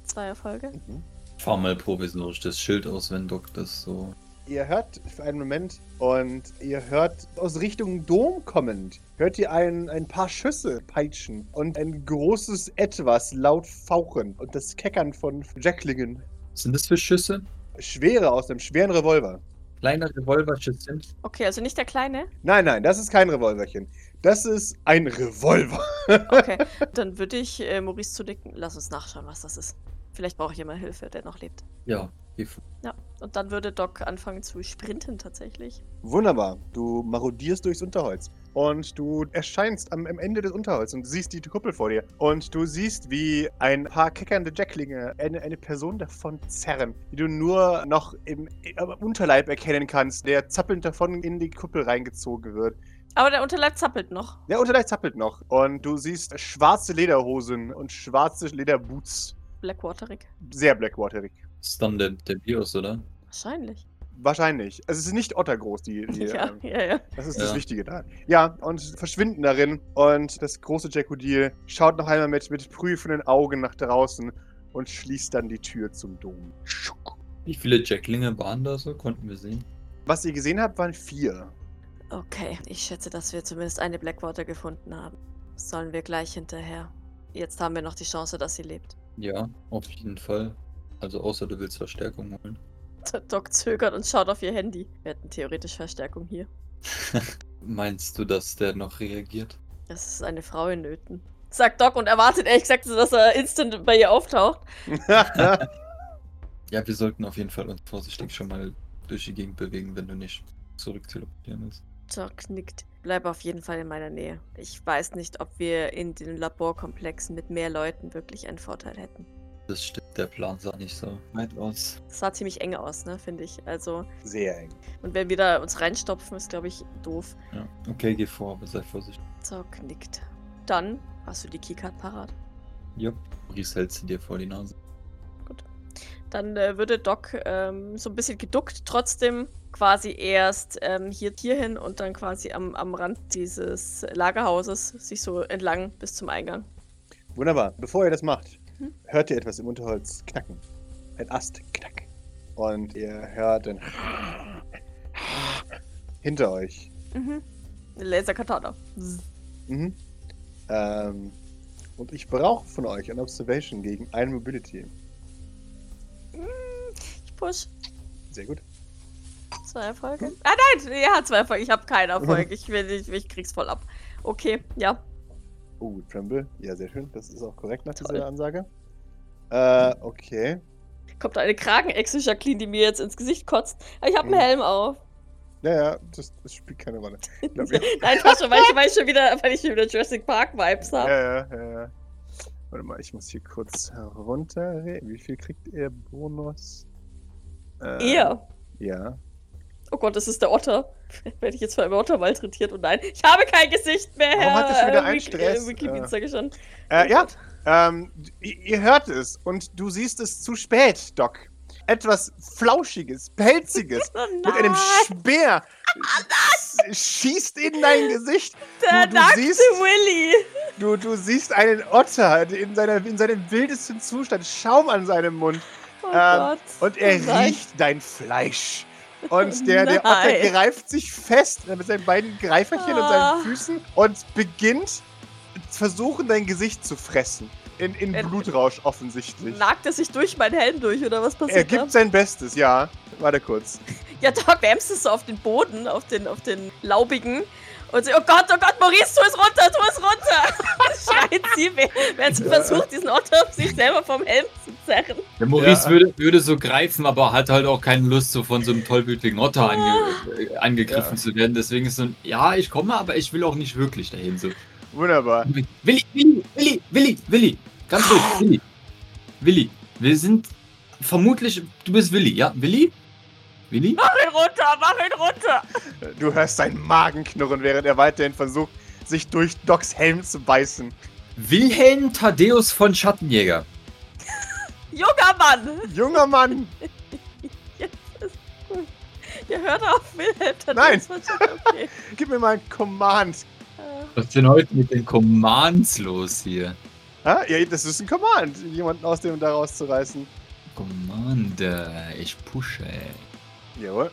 S3: Zwei Erfolge.
S2: Mhm.
S4: Fahr mal provisorisch das Schild aus, wenn Doc das so.
S2: Ihr hört für einen Moment und ihr hört aus Richtung Dom kommend, hört ihr ein, ein paar Schüsse peitschen und ein großes Etwas laut fauchen und das Keckern von Jacklingen.
S4: Was sind das für Schüsse?
S2: Schwere aus einem schweren Revolver.
S4: Kleine Revolverschüsse.
S3: Okay, also nicht der Kleine.
S2: Nein, nein, das ist kein Revolverchen. Das ist ein Revolver.
S3: Okay, dann würde ich äh, Maurice zudecken. Lass uns nachschauen, was das ist. Vielleicht brauche ich jemand Hilfe, der noch lebt.
S4: Ja, vor.
S3: Ja, und dann würde Doc anfangen zu sprinten tatsächlich.
S2: Wunderbar. Du marodierst durchs Unterholz. Und du erscheinst am, am Ende des Unterholzes und siehst die Kuppel vor dir. Und du siehst, wie ein paar keckernde Jacklinge eine, eine Person davon zerren, die du nur noch im, im Unterleib erkennen kannst, der zappelnd davon in die Kuppel reingezogen wird.
S3: Aber der Unterleib zappelt noch.
S2: Der Unterleib zappelt noch. Und du siehst schwarze Lederhosen und schwarze Lederboots.
S3: Blackwaterig.
S2: Sehr blackwaterig.
S4: Das ist dann der, der Bios, oder?
S3: Wahrscheinlich.
S2: Wahrscheinlich. Also es ist nicht ottergroß, die, die
S3: Ja,
S2: ähm,
S3: ja, ja.
S2: Das ist
S4: Ja.
S2: das Wichtige da. Ja, und verschwinden darin. Und das große Jackodil schaut noch einmal mit, mit prüfenden Augen nach draußen und schließt dann die Tür zum Dom. Schuck.
S4: Wie viele Jacklinge waren da so? Konnten wir sehen.
S2: Was ihr gesehen habt, waren vier.
S3: Okay, ich schätze, dass wir zumindest eine Blackwater gefunden haben. Sollen wir gleich hinterher. Jetzt haben wir noch die Chance, dass sie lebt.
S4: Ja, auf jeden Fall. Also außer du willst Verstärkung holen.
S3: Doc zögert und schaut auf ihr Handy. Wir hätten theoretisch Verstärkung hier.
S4: Meinst du, dass der noch reagiert?
S3: Das ist eine Frau in Nöten. Sagt Doc und erwartet ehrlich gesagt, dass er instant bei ihr auftaucht.
S4: Ja, wir sollten auf jeden Fall uns vorsichtig schon mal durch die Gegend bewegen, wenn du nicht zurück teleportieren willst.
S3: Doc nickt. Bleib auf jeden Fall in meiner Nähe. Ich weiß nicht, ob wir in den Laborkomplexen mit mehr Leuten wirklich einen Vorteil hätten.
S4: Das stimmt, der Plan sah nicht so weit aus.
S3: Es sah ziemlich eng aus, ne, finde ich. Also,
S2: Sehr eng.
S3: und wenn wir da uns reinstopfen, ist, glaube ich, doof.
S4: Ja. Okay, geh vor, aber sei vorsichtig.
S3: Doc nickt. Dann hast du die Keycard parat.
S4: Ja. Maurice hält sie dir vor die Nase.
S3: Dann äh, würde Doc ähm, so ein bisschen geduckt trotzdem quasi erst ähm, hier, hier hin und dann quasi am, am Rand dieses Lagerhauses sich so entlang bis zum Eingang.
S2: Wunderbar. Bevor ihr das macht,
S3: Mhm.
S2: hört ihr etwas im Unterholz knacken. Ein Ast knack. Und ihr hört ein hinter euch.
S3: Mhm. Laserkatana.
S2: Mhm. Ähm, und ich brauche von euch ein Observation gegen ein Mobility.
S3: Ich push.
S2: Sehr gut.
S3: Zwei Erfolge. Ah nein, ja, zwei Erfolge. Ich habe keinen Erfolg. Ich, will, ich, ich krieg's voll ab. Okay, ja.
S2: Oh, Tremble. Ja, sehr schön. Das ist auch korrekt nach
S3: Toll.
S2: dieser Ansage. Äh, okay.
S3: Kommt da eine Kragenechse, Jacqueline, die mir jetzt ins Gesicht kotzt. Aber ich habe einen
S2: Mhm.
S3: Helm auf.
S2: Ja, ja, das, das spielt keine Rolle. glaub, ja.
S3: Nein, fast schon, weil ich, weil ich schon wieder, weil ich schon wieder Jurassic Park Vibes habe.
S2: Ja, ja, ja, ja. Warte mal, ich muss hier kurz herunter. Wie viel kriegt ihr Bonus? Äh,
S3: Eher.
S2: Ja.
S3: Oh Gott, das ist der Otter. Werde ich jetzt von einem Otter malträtiert? Und nein, ich habe kein Gesicht mehr.
S2: Warum hat das wieder
S3: äh,
S2: einen
S3: Wiki-
S2: Stress?
S3: Äh, Wikipedia,
S2: Äh. Äh, ja, ähm, ihr, hört es und du siehst es zu spät, Doc. Etwas Flauschiges, Pelziges
S3: Oh
S2: mit einem Speer s- schießt in dein Gesicht.
S3: der
S2: du
S3: nackte
S2: siehst-
S3: Willy.
S2: Du, du siehst einen Otter in, seiner, in seinem wildesten Zustand, Schaum an seinem Mund.
S3: Oh
S2: Ähm,
S3: Gott.
S2: Und er
S3: Oh
S2: riecht dein Fleisch. Und der, der Otter greift sich fest mit seinen beiden Greiferchen und
S3: Ah.
S2: seinen Füßen und beginnt versuchen, dein Gesicht zu fressen. In, in
S3: Er-
S2: Blutrausch offensichtlich.
S3: Nagt er sich durch meinen Helm durch, oder was
S2: Er
S3: passiert da?
S2: gibt sein Bestes, ja. Warte kurz.
S3: Ja, da bämst es so auf den Boden, auf den, auf den laubigen. Und sie, oh Gott, oh Gott, Maurice, tu es runter, tu es runter! Schreit sie, wer- während sie versucht, diesen Otter auf sich selber vom Helm zu zerren.
S4: Der Maurice
S2: Ja.
S4: würde, würde so greifen, aber hat halt auch keine Lust, so von so einem tollwütigen Otter ange, äh, angegriffen
S2: Ja.
S4: zu werden. Deswegen ist so ein, ja, ich komme, aber ich will auch nicht wirklich dahin. So.
S2: Wunderbar.
S4: Willi, Willi, Willi, Willi, Willi, ganz ruhig, Willi. Willi, wir sind vermutlich, du bist Willi, ja? Willi? Willi?
S3: Mach ihn runter, mach ihn runter!
S2: Du hörst seinen Magen knurren, während er weiterhin versucht, sich durch Docs Helm zu beißen.
S4: Wilhelm Thaddeus von Schattenjäger.
S3: Junger Mann!
S2: Junger Mann!
S3: Ihr hört auf, Wilhelm. dann
S2: Nein.
S3: ist Okay.
S2: Gib mir mal einen Command.
S3: Äh,
S4: Was ist denn heute mit den Commands los hier?
S2: Ha? Ja, das ist ein Command, jemanden aus dem da rauszureißen.
S4: Commander, ich pushe.
S2: Jawohl.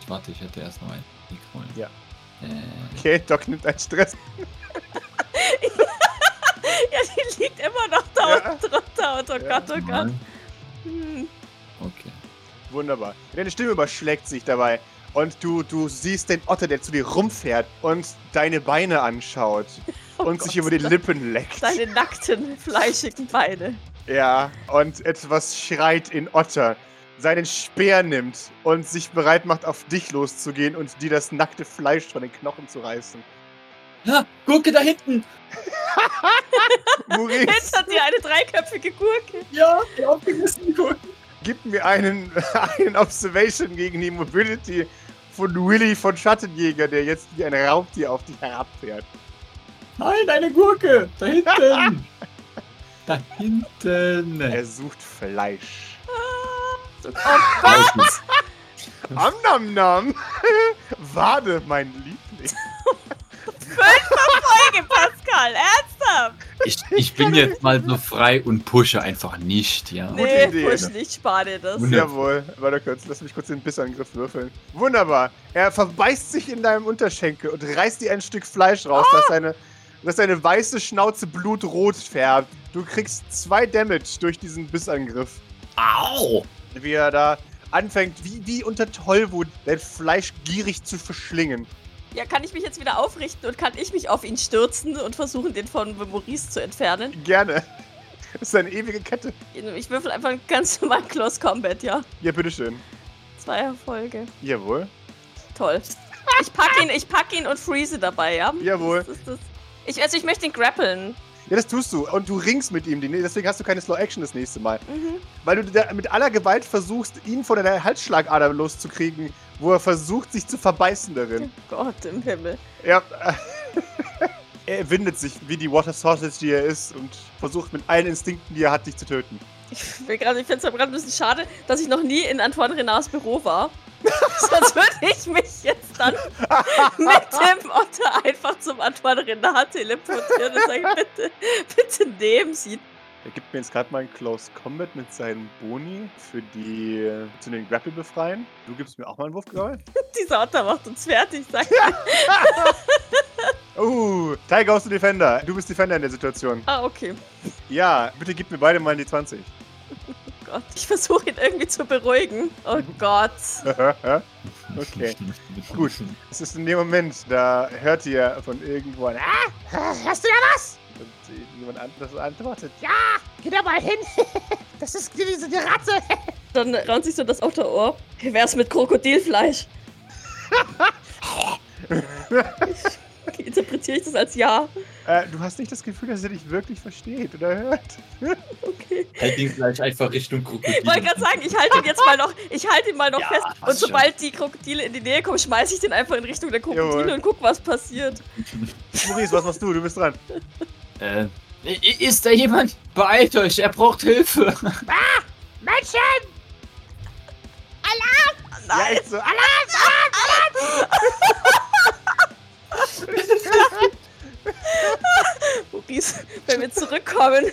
S4: Ich warte, ich hätte erst noch ein Mikro.
S2: Ja.
S4: Äh,
S2: Okay, Doc nimmt einen Stress.
S3: ja, die liegt immer noch da
S2: Ja.
S3: unten drunter. Und oh
S2: Ja.
S3: Gott, oh Gott. Hm.
S4: Okay.
S2: Wunderbar. Deine Stimme überschlägt sich dabei. Und du, du siehst den Otter, der zu dir rumfährt und deine Beine anschaut
S3: Oh
S2: und
S3: Gott.
S2: sich über die Lippen leckt.
S3: Deine nackten, fleischigen Beine.
S2: Ja, und etwas schreit in Otter, seinen Speer nimmt und sich bereit macht, auf dich loszugehen und dir das nackte Fleisch von den Knochen zu reißen.
S4: Ja, Gurke da hinten!
S2: Maurice,
S3: Hinter dir eine dreiköpfige Gurke.
S4: Ja, die aufgerissenen Gurken.
S2: gib mir einen, einen Observation gegen die Mobility von Willy von Schattenjäger, der jetzt wie ein Raubtier auf dich herabfährt.
S4: Nein, eine Gurke! Da hinten! da hinten!
S2: Er sucht Fleisch.
S3: Oh,
S4: Außen.
S2: Am nam nam. Wade, mein Liebling.
S3: Folge, Pascal, ernsthaft?
S4: Ich, ich bin jetzt mal so frei und pushe einfach nicht, ja.
S2: Gute
S3: Nee,
S2: Idee.
S3: push nicht, spar dir das.
S4: Wunder-
S2: Jawohl. Warte kurz, lass mich kurz den Bissangriff würfeln. Wunderbar. Er verbeißt sich in deinem Unterschenkel und reißt dir ein Stück Fleisch raus, das seine, das seine weiße Schnauze blutrot färbt. Du kriegst zwei Damage durch diesen Bissangriff.
S4: Au!
S2: Wie er da anfängt, wie, wie unter Tollwut, dein Fleisch gierig zu verschlingen.
S3: Ja, kann ich mich jetzt wieder aufrichten und kann ich mich auf ihn stürzen und versuchen, den von Maurice zu entfernen?
S2: Gerne. Das ist eine ewige Kette.
S3: Ich würfel einfach ganz normal Close Combat, ja.
S2: Ja, bitteschön.
S3: Zwei Erfolge.
S2: Jawohl.
S3: Toll. Ich pack ihn, ich pack ihn und freeze dabei, ja?
S2: Jawohl.
S3: Das ist das. Ich, also ich möchte ihn grappeln.
S2: Ja, das tust du. Und du ringst mit ihm. Deswegen hast du keine Slow Action das nächste Mal.
S3: Mhm.
S2: Weil du mit aller Gewalt versuchst, ihn von deiner Halsschlagader loszukriegen, wo er versucht, sich zu verbeißen darin.
S3: Gott im Himmel.
S2: Ja. er windet sich wie die Water Sausage, die er ist, und versucht mit allen Instinkten, die er hat, dich zu töten.
S3: Ich, ich finde es gerade ein bisschen schade, dass ich noch nie in Antoine Renards Büro war. Sonst würde ich mich jetzt dann mit dem Otter einfach zum Antoine Renard teleportieren und sagen, bitte, bitte nehmen Sie.
S2: Er gibt mir jetzt gerade mal ein Close Combat mit seinen Boni für die äh, zu den Grapple befreien. Du gibst mir auch mal einen Wurf, glaube
S3: Dieser Otter macht uns fertig, sagt
S2: ich. Uh, Tiger aus dem Defender. Du bist Defender in der Situation.
S3: Ah, okay.
S2: Ja, bitte gib mir beide mal die 20.
S3: Gott. Ich versuche ihn irgendwie zu beruhigen. Oh Gott.
S2: okay, gut. Es ist in dem Moment, da hört ihr von irgendwo ein Ah!
S1: Hörst du da was?
S2: und jemand anderes antwortet.
S1: Ja, geh da mal hin. Das ist diese die Ratte.
S3: Dann raunt sich so das Otterohr. Wie wär's mit Krokodilfleisch? Interpretiere ich das als Ja?
S2: Äh, du hast nicht das Gefühl, dass er dich wirklich versteht oder hört.
S3: Okay.
S4: Halt ihn gleich einfach Richtung Krokodil.
S3: Ich wollte gerade sagen, ich halte ihn jetzt mal noch, ich halte ihn mal noch
S4: Ja,
S3: fest. Und sobald die Krokodile in die Nähe kommen, schmeiße ich den einfach in Richtung der Krokodile
S2: Jawohl.
S3: und guck, was passiert.
S2: Maurice, was machst du? Du bist dran.
S4: Äh, ist da jemand? Beeilt euch, er braucht Hilfe.
S1: Menschen!
S2: Ja, echt so.
S3: Maurice, wenn wir zurückkommen,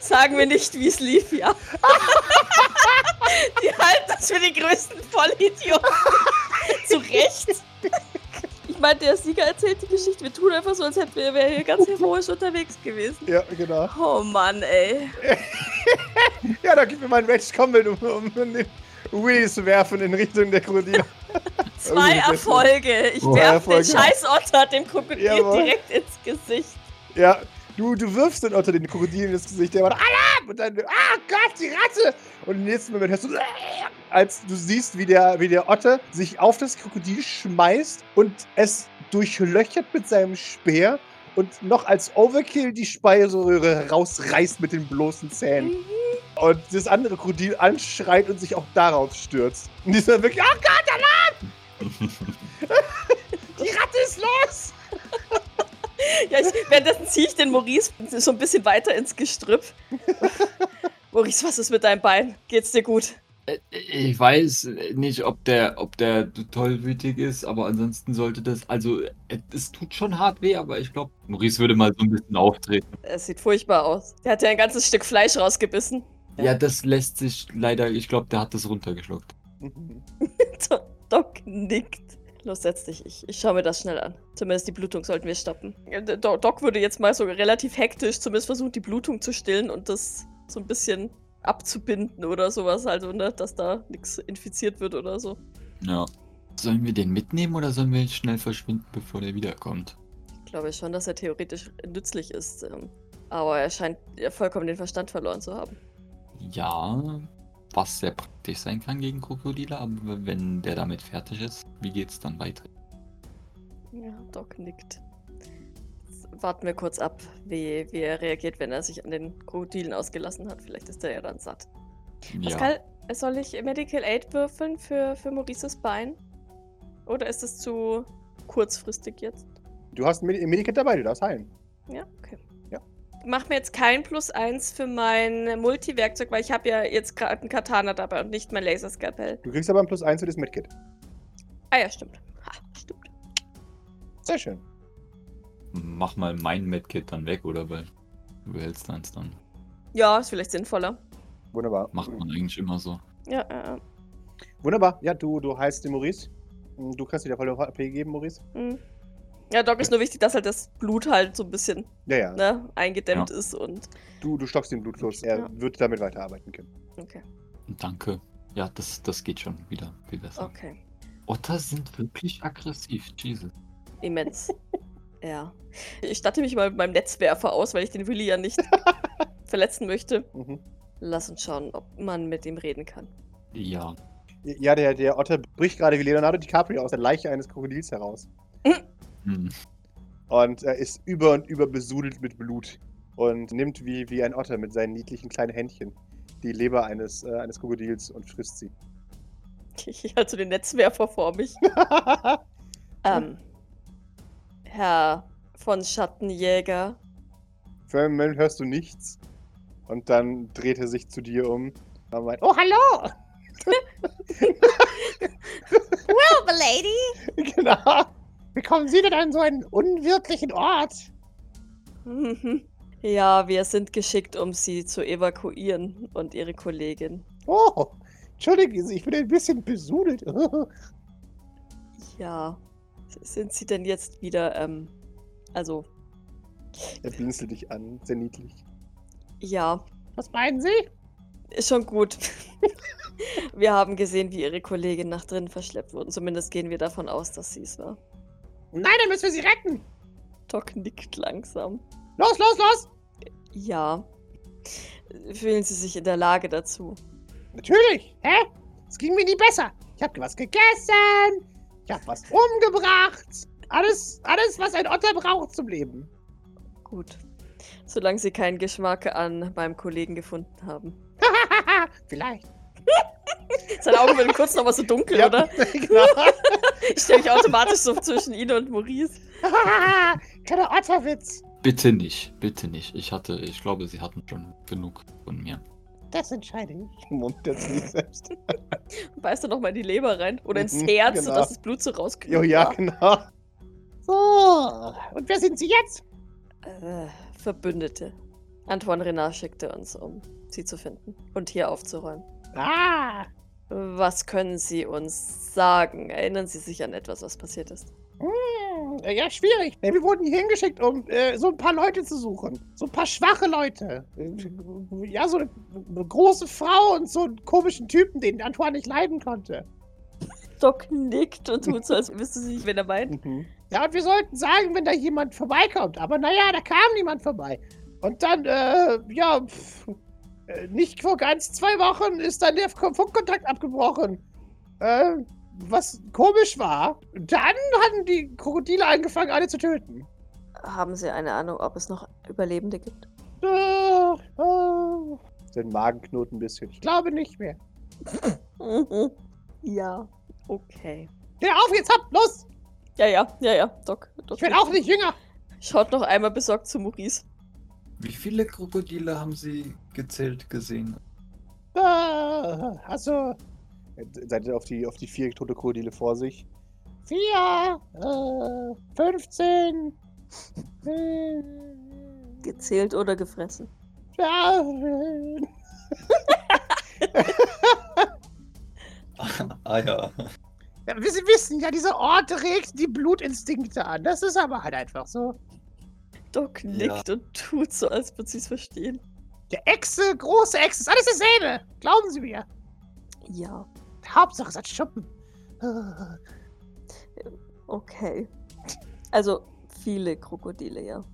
S3: sagen wir nicht, wie es lief, ja. Die halten uns für die größten Vollidioten. Zu Recht. Ich meine, der Sieger erzählt die Geschichte. Wir tun einfach so, als hätten wir hier ganz heroisch unterwegs gewesen.
S2: Ja, genau.
S3: Oh Mann, ey.
S2: Ja, dann gib mir meinen Rage Combat, um, um den Wheelie zu werfen in Richtung der Krokodile.
S3: Zwei
S2: Oh, das-
S3: Erfolge. Ich werfe den scheiß Otter dem Krokodil
S2: Jawohl.
S3: direkt ins Gesicht.
S2: Ja, du, du wirfst den Otter den Krokodilen ins Gesicht, der macht Alarm! Und dann, ah Gott, die Ratte! Und im nächsten Moment hörst du, als du siehst, wie der, wie der Otter sich auf das Krokodil schmeißt und es durchlöchert mit seinem Speer und noch als Overkill die Speiseröhre rausreißt mit den bloßen Zähnen. Und das andere Krokodil anschreit und sich auch darauf stürzt. Und die sind dann wirklich, oh Gott, Alarm! die Ratte ist los!
S3: Ja, ich, währenddessen ziehe ich den Maurice so ein bisschen weiter ins Gestrüpp. Maurice, was ist mit deinem Bein? Geht's dir gut?
S4: Äh, Ich weiß nicht, ob der, ob der tollwütig ist, aber ansonsten sollte das, also äh, es tut schon hart weh, aber ich glaube, Maurice würde mal so ein bisschen auftreten.
S3: Es sieht furchtbar aus. Der hat ja ein ganzes Stück Fleisch rausgebissen.
S4: Ja, das lässt sich leider, ich glaube, der hat das runtergeschluckt.
S3: Doc nickt. Los, setz dich. Ich, ich schaue mir das schnell an. Zumindest die Blutung sollten wir stoppen. Do- Doc würde jetzt mal so relativ hektisch zumindest versuchen, die Blutung zu stillen und das so ein bisschen abzubinden oder sowas. Also, ne, dass da nichts infiziert wird oder so.
S4: Ja. Sollen wir den mitnehmen oder sollen wir schnell verschwinden, bevor der wiederkommt?
S3: Ich glaube schon, dass er theoretisch nützlich ist. Ähm, aber er scheint ja vollkommen den Verstand verloren zu haben.
S4: Ja, was sehr praktisch sein kann gegen Krokodile, aber wenn der damit fertig ist, wie geht's dann weiter?
S3: Ja, Doc nickt. Jetzt warten wir kurz ab, wie, wie er reagiert, wenn er sich an den Krokodilen ausgelassen hat. Vielleicht ist er ja dann satt.
S4: Ja,
S3: Pascal, soll ich Medical Aid würfeln für, für Maurices Bein? Oder ist es zu kurzfristig jetzt?
S2: Du hast Medikament dabei, du darfst heilen.
S3: Ja, okay.
S2: Ja.
S3: Mach mir jetzt kein Plus 1 für mein Multiwerkzeug, weil ich habe ja jetzt gerade einen Katana dabei und nicht mein Laserskalpell.
S2: Du kriegst aber ein Plus 1 für das Medkit.
S3: Ah ja, stimmt. Ha, stimmt.
S2: Sehr schön.
S4: mach mal mein Medkit dann weg, oder? Weil du behältst deins dann.
S3: Ja, ist vielleicht sinnvoller.
S2: Wunderbar.
S4: Macht man eigentlich immer so.
S3: Ja, äh,
S2: Wunderbar. Ja, du, du heißt den Maurice. Du kannst dir voll AP geben, Maurice.
S3: hm. Ja, Doc ist nur wichtig, dass halt das Blut halt so ein bisschen
S2: Ja, ja.
S3: ne, eingedämmt ist und.
S2: Du, du stockst den Blutfluss. Er
S3: Ja.
S2: wird damit weiterarbeiten können.
S3: Okay.
S4: Danke. Ja, das, das geht schon wieder viel besser.
S3: Okay.
S4: Otter sind wirklich aggressiv, Jesus.
S3: Immens. ja. Ich statte mich mal mit meinem Netzwerfer aus, weil ich den Willi ja nicht verletzen möchte.
S2: Mhm.
S3: Lass uns schauen, ob man mit ihm reden kann.
S4: Ja.
S2: Ja, der, der Otter bricht gerade wie Leonardo DiCaprio aus der Leiche eines Krokodils heraus.
S4: Hm.
S2: Und er ist über und über besudelt mit Blut. Und nimmt wie, wie ein Otter mit seinen niedlichen kleinen Händchen die Leber eines, äh, eines Krokodils und frisst sie.
S3: Ich halte so den Netzwerfer vor mich. Ähm. Herr von Schattenjäger.
S2: Für einen Moment hörst du nichts. Und dann dreht er sich zu dir um. Und meint, oh, hallo!
S3: Oh, Lady!
S2: genau.
S1: Wie kommen Sie denn an so einen unwirtlichen Ort?
S3: Ja, wir sind geschickt, um sie zu evakuieren und ihre Kollegin.
S1: Oh, entschuldigen Sie, ich bin ein bisschen besudelt.
S3: Ja. Sind sie denn jetzt wieder, ähm, also,
S2: Er blinzelt dich an, sehr niedlich.
S3: ja,
S1: Was meinen Sie?
S3: ist schon gut. wir haben gesehen, wie ihre Kollegin nach drinnen verschleppt wurde. Zumindest gehen wir davon aus, dass sie es war.
S1: Nein, dann müssen wir Sie retten.
S3: Doc nickt langsam.
S1: Los, los, los!
S3: Ja. Fühlen Sie sich in der Lage dazu?
S1: Natürlich. Hä? Es ging mir nie besser. Ich habe was gegessen. Ich habe was umgebracht. Alles, alles, was ein Otter braucht zum Leben.
S3: Gut. Solange Sie keinen Geschmack an meinem Kollegen gefunden haben.
S1: Vielleicht.
S3: Seine Augen werden kurz noch mal so dunkel,
S2: Ja.
S3: oder?
S2: genau.
S3: Ich stelle mich automatisch so zwischen Ihnen und Maurice.
S1: Kleiner Otterwitz.
S4: Bitte nicht, bitte nicht. Ich hatte, ich glaube, sie hatten schon genug von mir.
S1: Das entscheide ich.
S2: Mund der sich selbst.
S3: Beißt du noch mal in die Leber rein? Oder ins
S2: Mhm,
S3: Herz,
S2: genau.
S3: sodass das Blut so rauskommt?
S2: Jo, ja, genau.
S1: So. Und wer sind Sie jetzt?
S3: Äh, Verbündete. Antoine Renard schickte uns, um sie zu finden und hier aufzuräumen.
S1: Ah.
S3: Was können Sie uns sagen? Erinnern Sie sich an etwas, was passiert ist?
S1: Hm, ja, schwierig. Wir wurden hier hingeschickt, um äh, so ein paar Leute zu suchen. So ein paar schwache Leute. Äh, Ja, so eine, eine große Frau und so einen komischen Typen, den Antoine nicht leiden konnte.
S3: Doc nickt und tut so, als wüsste sie nicht, wen er meint.
S2: Mhm.
S1: Ja, und wir sollten sagen, wenn da jemand vorbeikommt. Aber naja, da kam niemand vorbei. Und dann, äh, ja, pff, äh, nicht vor ganz zwei Wochen ist dann der Funkkontakt abgebrochen. Äh, was komisch war. Dann hatten die Krokodile angefangen, alle zu töten.
S3: Haben Sie eine Ahnung, ob es noch Überlebende gibt?
S1: Äh, äh,
S2: Sein Magen knurrt ein bisschen.
S1: ich glaube nicht mehr.
S3: Ja, okay.
S1: Steh auf, jetzt habt los!
S3: Ja, ja, ja, ja, Doc. Doc
S1: Ich werde auch nicht jünger.
S3: Schaut noch einmal besorgt zu Maurice.
S4: Wie viele Krokodile haben Sie gezählt gesehen?
S1: Äh, also,
S2: Seid ihr auf die, auf die vier tote Krokodile vor sich?
S1: vier, äh, 15, äh,
S3: Gezählt oder gefressen?
S1: ja,
S4: ah ja.
S1: ja, wir Sie wissen ja, dieser Ort regt die Blutinstinkte an. Das ist aber halt einfach so.
S3: Doc nickt und tut so, als würde sie es verstehen.
S1: Der Echse, große Echse, ist alles dasselbe. Glauben Sie mir.
S3: Ja,
S1: Hauptsache es hat Schuppen. Äh,
S3: okay. Also viele Krokodile, ja.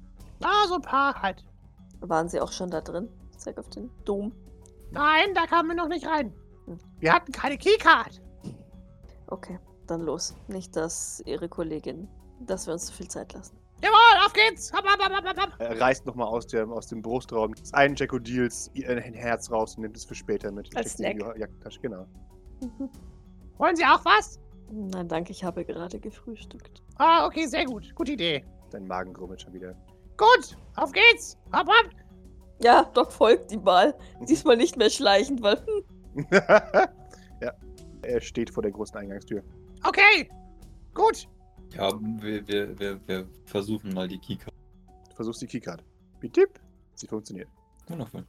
S1: Ah, so ein paar halt.
S3: Waren sie auch schon da drin? Ich zeig auf den Dom.
S1: Nein, da kamen wir noch nicht rein.
S3: Hm.
S1: Wir hatten keine Keycard.
S3: Okay, dann los. Nicht, dass ihre Kollegin, dass wir uns zu viel Zeit lassen.
S1: Jawohl, auf geht's. Hopp, hopp, hopp, hopp, hopp.
S2: Er reißt nochmal aus dem, aus dem Brustraum das einen Jackodils ein Herz raus und nimmt es für später mit.
S3: Als
S2: die
S3: Snack.
S2: Jackentasche, genau.
S3: Mhm.
S1: Wollen Sie auch was?
S3: Nein, danke, ich habe gerade gefrühstückt.
S1: Ah, okay, sehr gut. Gute Idee.
S2: Dein Magen grummelt schon wieder.
S1: Gut, auf geht's. Hopp, hopp.
S3: Ja, Doc folgt ihm mal. Diesmal nicht mehr schleichend, weil hm,
S2: ja. Er steht vor der großen Eingangstür.
S1: Okay. Gut.
S4: Ja, wir, wir, wir, wir versuchen mal die Kika.
S2: Du versuchst die Keycard. Wie tipp? Sie funktioniert.
S4: Wundervoll.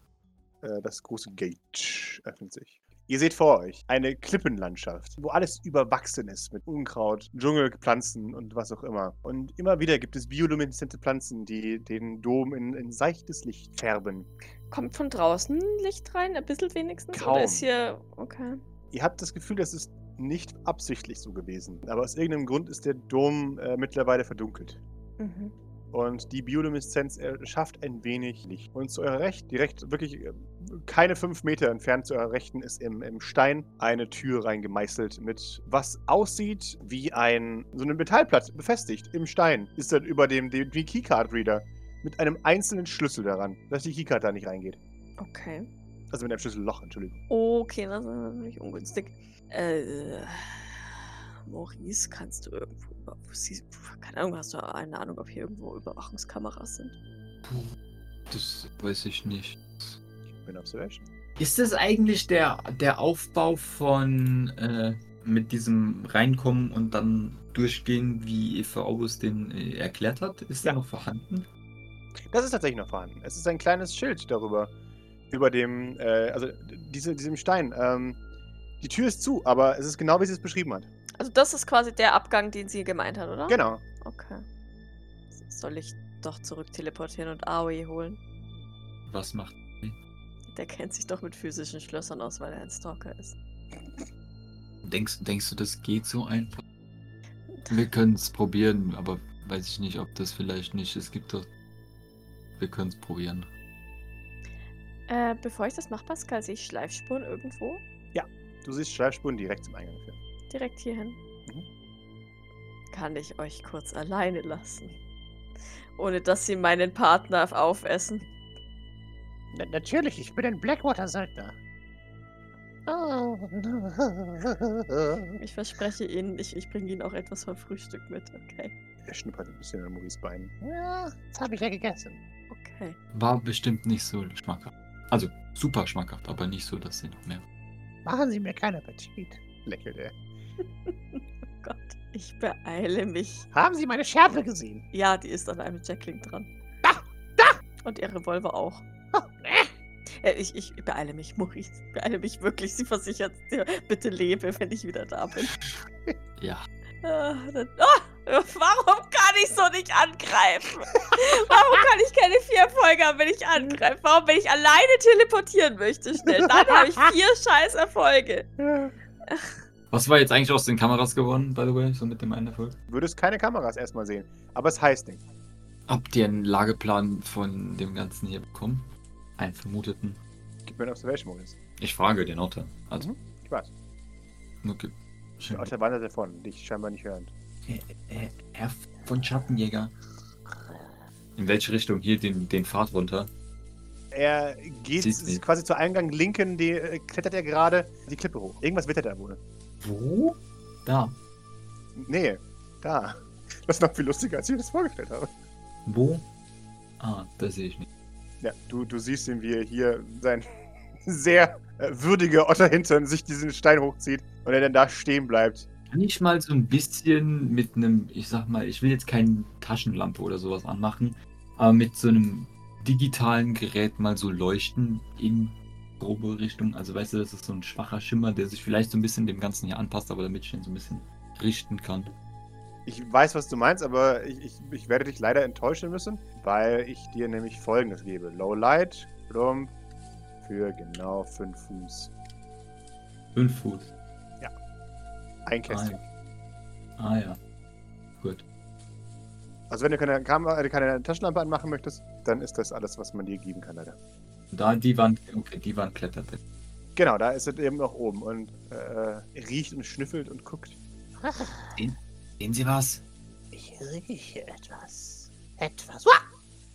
S2: Äh, das große Gate öffnet sich. Ihr seht vor euch eine Klippenlandschaft, wo alles überwachsen ist mit Unkraut, Dschungelpflanzen und was auch immer. Und immer wieder gibt es biolumineszente Pflanzen, die den Dom in, in seichtes Licht färben.
S3: kommt von draußen Licht rein, ein bisschen wenigstens.
S2: Kaum.
S3: Oder ist hier. Okay.
S2: Ihr habt das Gefühl, das ist nicht absichtlich so gewesen. Aber aus irgendeinem Grund ist der Dom äh, mittlerweile verdunkelt.
S3: Mhm.
S2: Und die Biolumineszenz äh, schafft ein wenig Licht. Und zu eurer Rechten, direkt wirklich äh, keine fünf Meter entfernt zu eurer Rechten, ist im, im Stein eine Tür reingemeißelt mit was aussieht wie ein so eine Metallplatte befestigt im Stein. Ist dann über dem, dem die Keycard Reader mit einem einzelnen Schlüssel daran, dass die Keycard da nicht reingeht.
S3: Okay.
S2: Also mit einem Schlüsselloch, Entschuldigung.
S3: Okay, das ist natürlich ungünstig. Äh. Maurice, kannst du irgendwo über. Keine Ahnung, hast du eine Ahnung, ob hier irgendwo Überwachungskameras sind?
S4: Puh, das weiß ich nicht.
S2: mir eine Observation.
S4: Ist das eigentlich der, der Aufbau von äh, mit diesem Reinkommen und dann durchgehen, wie Eva August den äh, erklärt hat? Ist der
S2: Ja.
S4: noch vorhanden?
S2: Das ist tatsächlich noch vorhanden. Es ist ein kleines Schild darüber. Über dem, äh, also diese, diesem Stein. Ähm, die Tür ist zu, aber es ist genau, wie sie es beschrieben hat.
S3: Also das ist quasi der Abgang, den sie gemeint hat, oder?
S2: Genau.
S3: Okay. Soll ich doch zurück teleportieren und Aoi holen?
S4: Was macht.
S3: Der kennt sich doch mit physischen Schlössern aus, weil er ein Stalker ist.
S4: Denkst, denkst du, das geht so einfach? Wir können es probieren, aber weiß ich nicht, ob das vielleicht nicht. Es gibt doch. Wir können es probieren.
S3: Äh, bevor ich das mache, Pascal, sehe ich Schleifspuren irgendwo?
S2: Du siehst Schleifspuren direkt zum Eingang führen.
S3: Direkt hierhin.
S2: Mhm.
S3: Kann ich euch kurz alleine lassen? Ohne dass sie meinen Partner aufessen.
S1: Na, natürlich, ich bin ein Blackwater-Söldner. Oh.
S3: Ich verspreche Ihnen, ich, ich bringe Ihnen auch etwas vom Frühstück mit, okay?
S2: Er schnuppert ein bisschen an Maurice Beinen.
S1: Ja, das habe ich ja gegessen.
S3: Okay.
S4: War bestimmt nicht so schmackhaft. Also super schmackhaft, aber nicht so, dass sie noch mehr.
S1: Machen Sie mir keinen Appetit.
S2: Lächelt er.
S3: Oh Gott, ich beeile mich.
S1: Haben Sie meine Schärpe gesehen?
S3: Ja, die ist an einem Jackling dran.
S1: Da! Da!
S3: Und ihr Revolver auch.
S1: Oh,
S3: Äh, ich, ich beeile mich, Maurice. Ich beeile mich wirklich. Sie versichert dir, bitte lebe, wenn ich wieder da bin.
S4: Ja.
S3: Ah, dann, ah, warum kann ich so nicht angreifen? Warum kann ich keine vier Erfolge haben, wenn ich angreife? Warum, wenn ich alleine teleportieren möchte, schnell? Dann habe ich vier scheiß Erfolge.
S4: Was war jetzt eigentlich aus den Kameras geworden, by the way, so mit dem einen Erfolg?
S2: Du würdest keine Kameras erstmal sehen. Aber es heißt nichts.
S4: Habt ihr einen Lageplan von dem Ganzen hier bekommen? Einen vermuteten.
S2: Gib mir eine Observation, Maurice.
S4: Ich frage den Otter. Also,
S2: Mhm. Ich weiß.
S4: okay. Schön.
S2: Der Otter wandert davon. Dich scheinbar nicht hörend.
S4: Äh, äh, Herr von Schattenjäger. In welche Richtung? Hier den, den Pfad runter.
S2: Er geht quasi zu Eingang linken, die, äh, klettert er gerade die Klippe hoch. Irgendwas wittert da wohl.
S4: Wo? Da.
S2: Nee, da. Das ist noch viel lustiger, als ich mir das vorgestellt habe.
S4: Wo? Ah, da sehe ich nicht.
S2: Ja, du, du siehst ihn, wie er hier sein sehr äh, würdiger Otterhintern sich diesen Stein hochzieht und er dann da stehen bleibt.
S4: Kann ich mal so ein bisschen mit einem, ich sag mal, ich will jetzt keine Taschenlampe oder sowas anmachen, aber mit so einem digitalen Gerät mal so leuchten in grobe Richtung. Also weißt du, das ist so ein schwacher Schimmer, der sich vielleicht so ein bisschen dem Ganzen hier anpasst, aber damit ich den so ein bisschen richten kann.
S2: Ich weiß, was du meinst, aber ich, ich, ich werde dich leider enttäuschen müssen, weil ich dir nämlich folgendes gebe. Low Light, Plump, für genau 5 Fuß.
S4: Fünf Fuß.
S2: Ein Kästchen.
S4: Ah ja. Gut.
S2: Also wenn du keine, Kamera, äh, keine Taschenlampe anmachen möchtest, dann ist das alles, was man dir geben kann, leider.
S4: Da die Wand, okay, die Wand klettert. er.
S2: Genau, da ist es eben noch oben und äh, riecht und schnüffelt und guckt.
S4: Sehen Sie was?
S1: Ich rieche etwas. Etwas. Uah!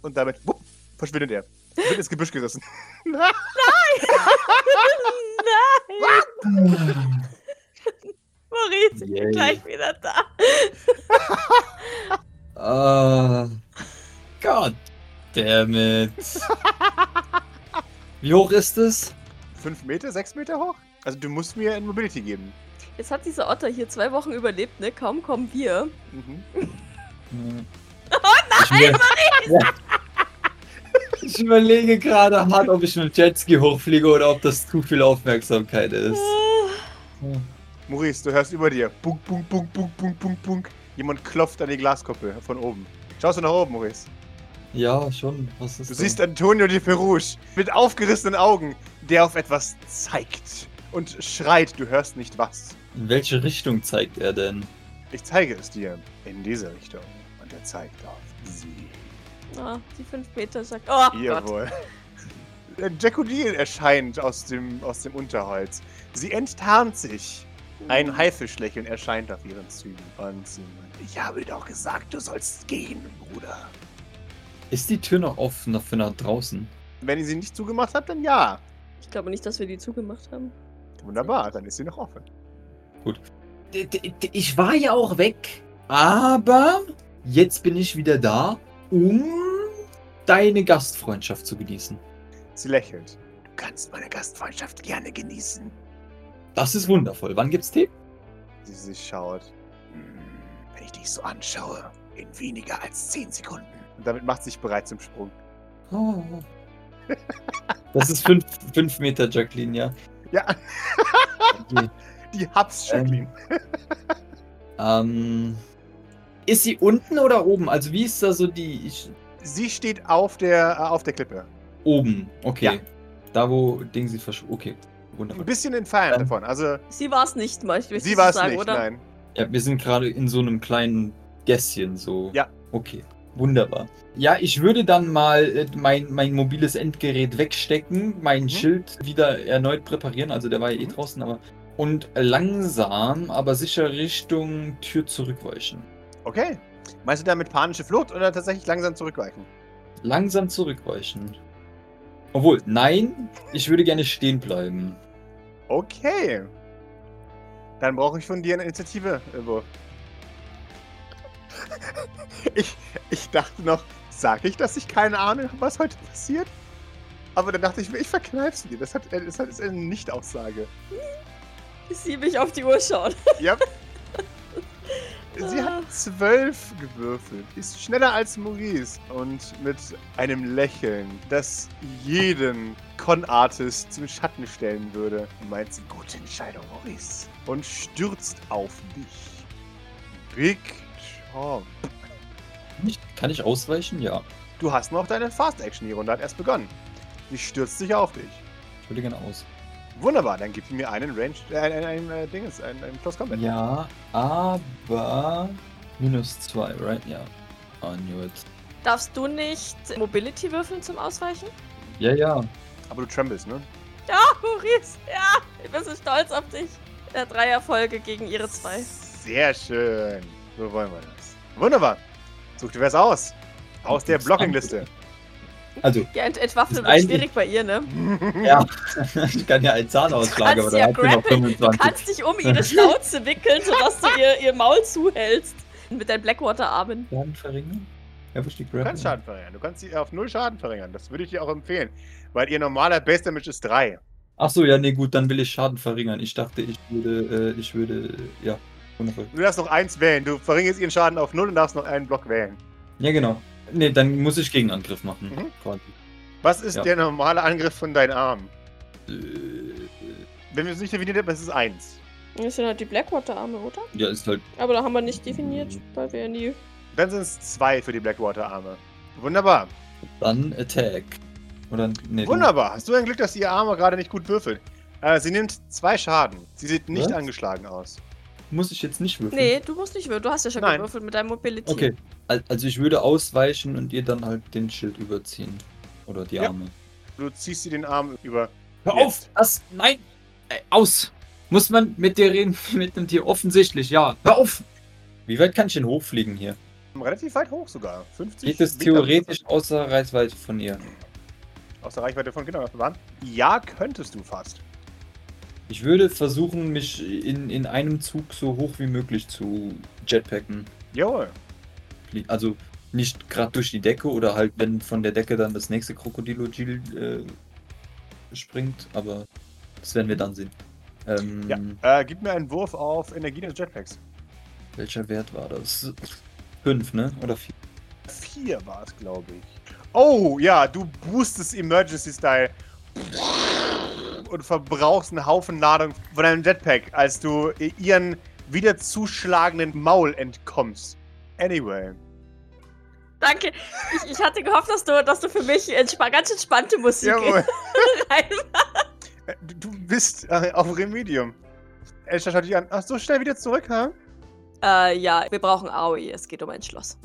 S2: Und damit wupp, verschwindet er. Wird ins Gebüsch gerissen.
S3: Nein! Maurice, ich bin gleich wieder da.
S4: Ah. God damn it. Wie hoch ist es?
S2: Fünf Meter, sechs Meter hoch? Also du musst mir ein Mobility geben.
S3: Jetzt hat dieser Otter hier zwei Wochen überlebt, ne? Kaum kommen wir.
S2: Mhm.
S4: Oh nein, Ich überlege gerade hart, ob ich mit dem Jetski hochfliege oder ob das zu viel Aufmerksamkeit ist.
S3: Ah,
S2: Maurice, du hörst über dir. Bunk, bunk, bunk, bunk, bunk, bunk, bunk. Jemand klopft an die Glaskuppel von oben. Schaust du nach oben, Maurice?
S4: Ja, schon. Was ist
S2: Du
S4: da?
S2: siehst Antonio de Perouge mit aufgerissenen Augen, der auf etwas zeigt und schreit, du hörst nicht was.
S4: In welche Richtung zeigt er denn?
S2: Ich zeige es dir in diese Richtung. Und er zeigt auf sie.
S3: ah, die fünf Meter sagt. Oh Gott.
S2: Jawohl. Jacqueline erscheint aus dem, aus dem Unterholz. Sie enttarnt sich. Ein Haifischlächeln erscheint auf ihren Zügen. Und sie meint, ich habe doch gesagt, du sollst gehen, Bruder.
S4: Ist die Tür noch offen noch für nach draußen?
S2: Wenn ihr sie nicht zugemacht habt, dann ja.
S3: Ich glaube nicht, dass wir die zugemacht haben.
S2: Wunderbar, dann ist sie noch offen.
S4: D- d- d- Ich war ja auch weg. Aber jetzt bin ich wieder da, um deine Gastfreundschaft zu genießen.
S2: Sie lächelt. kannst meine Gastfreundschaft gerne genießen.
S4: Das ist wundervoll. Wann gibt's Tee?
S2: Sie sich schaut. Hm, wenn ich dich so anschaue, in weniger als 10 Sekunden. Und damit macht sie sich bereit zum Sprung.
S4: Oh. Das ist fünf, fünf Meter, Jacqueline, ja.
S2: Ja,
S4: Okay.
S2: die Hubs, Jacqueline.
S4: Ähm, ist sie unten oder oben? Also wie ist da so die...
S2: Sie steht auf der, äh, auf der Klippe.
S4: oben, okay.
S2: Ja.
S4: Da, wo Ding sie versch... Okay,
S2: Ein
S4: wunderbar.
S2: bisschen entfernt
S4: Ähm.
S2: davon. Also,
S3: Sie war es nicht, möchte ich
S2: sie war es nicht,
S3: oder?
S2: nein.
S4: Ja, wir sind gerade in so einem kleinen Gässchen, so.
S2: Ja.
S4: Okay, wunderbar. Ja, ich würde dann mal äh, mein, mein mobiles Endgerät wegstecken, mein
S2: Mhm.
S4: Schild wieder erneut präparieren, also der war ja eh
S2: Mhm.
S4: draußen, aber... Und langsam, aber sicher Richtung Tür zurückweichen.
S2: Okay. Meinst du damit panische Flucht oder tatsächlich langsam zurückweichen?
S4: Langsam zurückweichen. Obwohl, nein, ich würde gerne stehen bleiben.
S2: Okay. Dann brauche ich von dir eine Initiative, Wurf. Ich, ich dachte noch, sag ich, dass ich keine Ahnung habe, was heute passiert? Aber dann dachte ich mir, ich verkneif's dir. Das, hat, das ist eine Nicht-Aussage.
S3: Bis sie mich auf die Uhr schaut.
S2: Ja. Sie
S3: Ah.
S2: hat zwölf gewürfelt, ist schneller als Maurice und mit einem Lächeln, das jeden Con-Artist zum Schatten stellen würde, meint sie, gute Entscheidung, Maurice. Und stürzt auf dich. Big Chomp.
S4: Kann ich ausweichen? Ja.
S2: Du hast noch deine Fast-Action, die Runde hat erst begonnen. Sie stürzt sich auf dich.
S4: Ich würde gerne aus.
S2: Wunderbar, dann gib mir einen Range, äh, ein, ein, ein, Dinges, ein, ein Close Combat.
S4: Ja, aber minus zwei, right? Ja. I knew it.
S3: Darfst du nicht Mobility würfeln zum Ausweichen?
S4: Ja, ja.
S2: Aber du trembles, ne?
S3: Ja, Maurice, ja, ich bin so stolz auf dich. Ja, drei Erfolge gegen ihre zwei.
S2: Sehr schön. So wollen wir das. Wunderbar. Such dir was aus. Aus der Blocking-Liste.
S4: Also,
S3: Ja, ent entwaffnen wird schwierig bei ihr, ne?
S4: ja. ich kann ja einen Zahn ausschlagen, aber
S3: ja
S4: da hat sie noch
S3: grappeln. Du
S4: 25.
S3: kannst dich um ihre Schnauze wickeln, sodass du ihr, ihr Maul zuhältst. Mit deinen Blackwater-Armen.
S4: Schaden verringern? Ja,
S2: Du kannst Schaden verringern. Du kannst sie auf null Schaden verringern. Das würde ich dir auch empfehlen. Weil ihr normaler Base Damage ist 3.
S4: Ach so, ja, nee, gut, dann will ich Schaden verringern. Ich dachte, ich würde, äh, ich würde, ja. Wundervoll.
S2: Du darfst noch eins wählen. Du verringerst ihren Schaden auf 0 und darfst noch einen Block wählen.
S4: Ja, genau. Nee, dann muss ich Gegenangriff machen.
S2: Mhm. Was ist
S4: Ja.
S2: der normale Angriff von deinen Armen?
S4: Äh,
S2: Wenn wir es nicht definiert haben, ist es 1.
S3: Das sind halt die Blackwater-Arme, oder?
S4: ja, ist halt.
S3: Aber da haben wir nicht definiert, weil wir ja nie.
S2: Dann sind es 2 für die Blackwater-Arme. Wunderbar.
S4: Dann Attack. Oder, nee.
S2: Wunderbar. Hast du ein Glück, dass ihr Arme gerade nicht gut würfelt. Äh, sie nimmt zwei Schaden. Sie sieht nicht
S4: Was?
S2: angeschlagen aus.
S4: Muss ich jetzt nicht würfeln?
S3: Nee, du musst nicht würfeln. Du hast ja schon
S2: Nein.
S3: gewürfelt mit deinem Mobility.
S4: Okay. Al- Also ich würde ausweichen und ihr dann halt den Schild überziehen. Oder die
S2: Ja.
S4: Arme.
S2: Du ziehst sie den Arm über.
S4: Hör
S2: Jetzt.
S4: auf! Das, nein! Äh, aus! Muss man mit dir reden, mit dem Tier? Offensichtlich, ja. Hör auf! Wie weit kann ich denn hochfliegen hier?
S2: Relativ weit hoch sogar. 50
S4: Geht es
S2: Meter
S4: theoretisch außer Reichweite von ihr?
S2: Aus der Reichweite von Kindern Ja, könntest du fast.
S4: Ich würde versuchen, mich in, in einem Zug so hoch wie möglich zu jetpacken.
S2: Jawohl.
S4: Also nicht gerade durch die Decke oder halt, wenn von der Decke dann das nächste Krokodilogil äh, springt, aber das werden wir dann sehen. Ähm,
S2: Ja. Äh, gib mir einen Wurf auf Energie des Jetpacks.
S4: Welcher Wert war das? Fünf, ne? Oder vier?
S2: Vier war es, glaube ich. Oh, ja, du boostest Emergency Style. Und verbrauchst einen Haufen Ladung von deinem Jetpack, als du ihren wieder zuschlagenden Maul entkommst. Anyway.
S3: Danke. Ich, ich hatte gehofft, dass du, dass du für mich entspa ganz entspannte Musik
S2: Jawohl.
S3: rein.
S2: Du bist äh, auf Remedium. Elsa schaut dich an. Ach, so schnell wieder zurück, ha?
S3: Äh, ja, wir brauchen Aoi. Es geht um ein Schloss.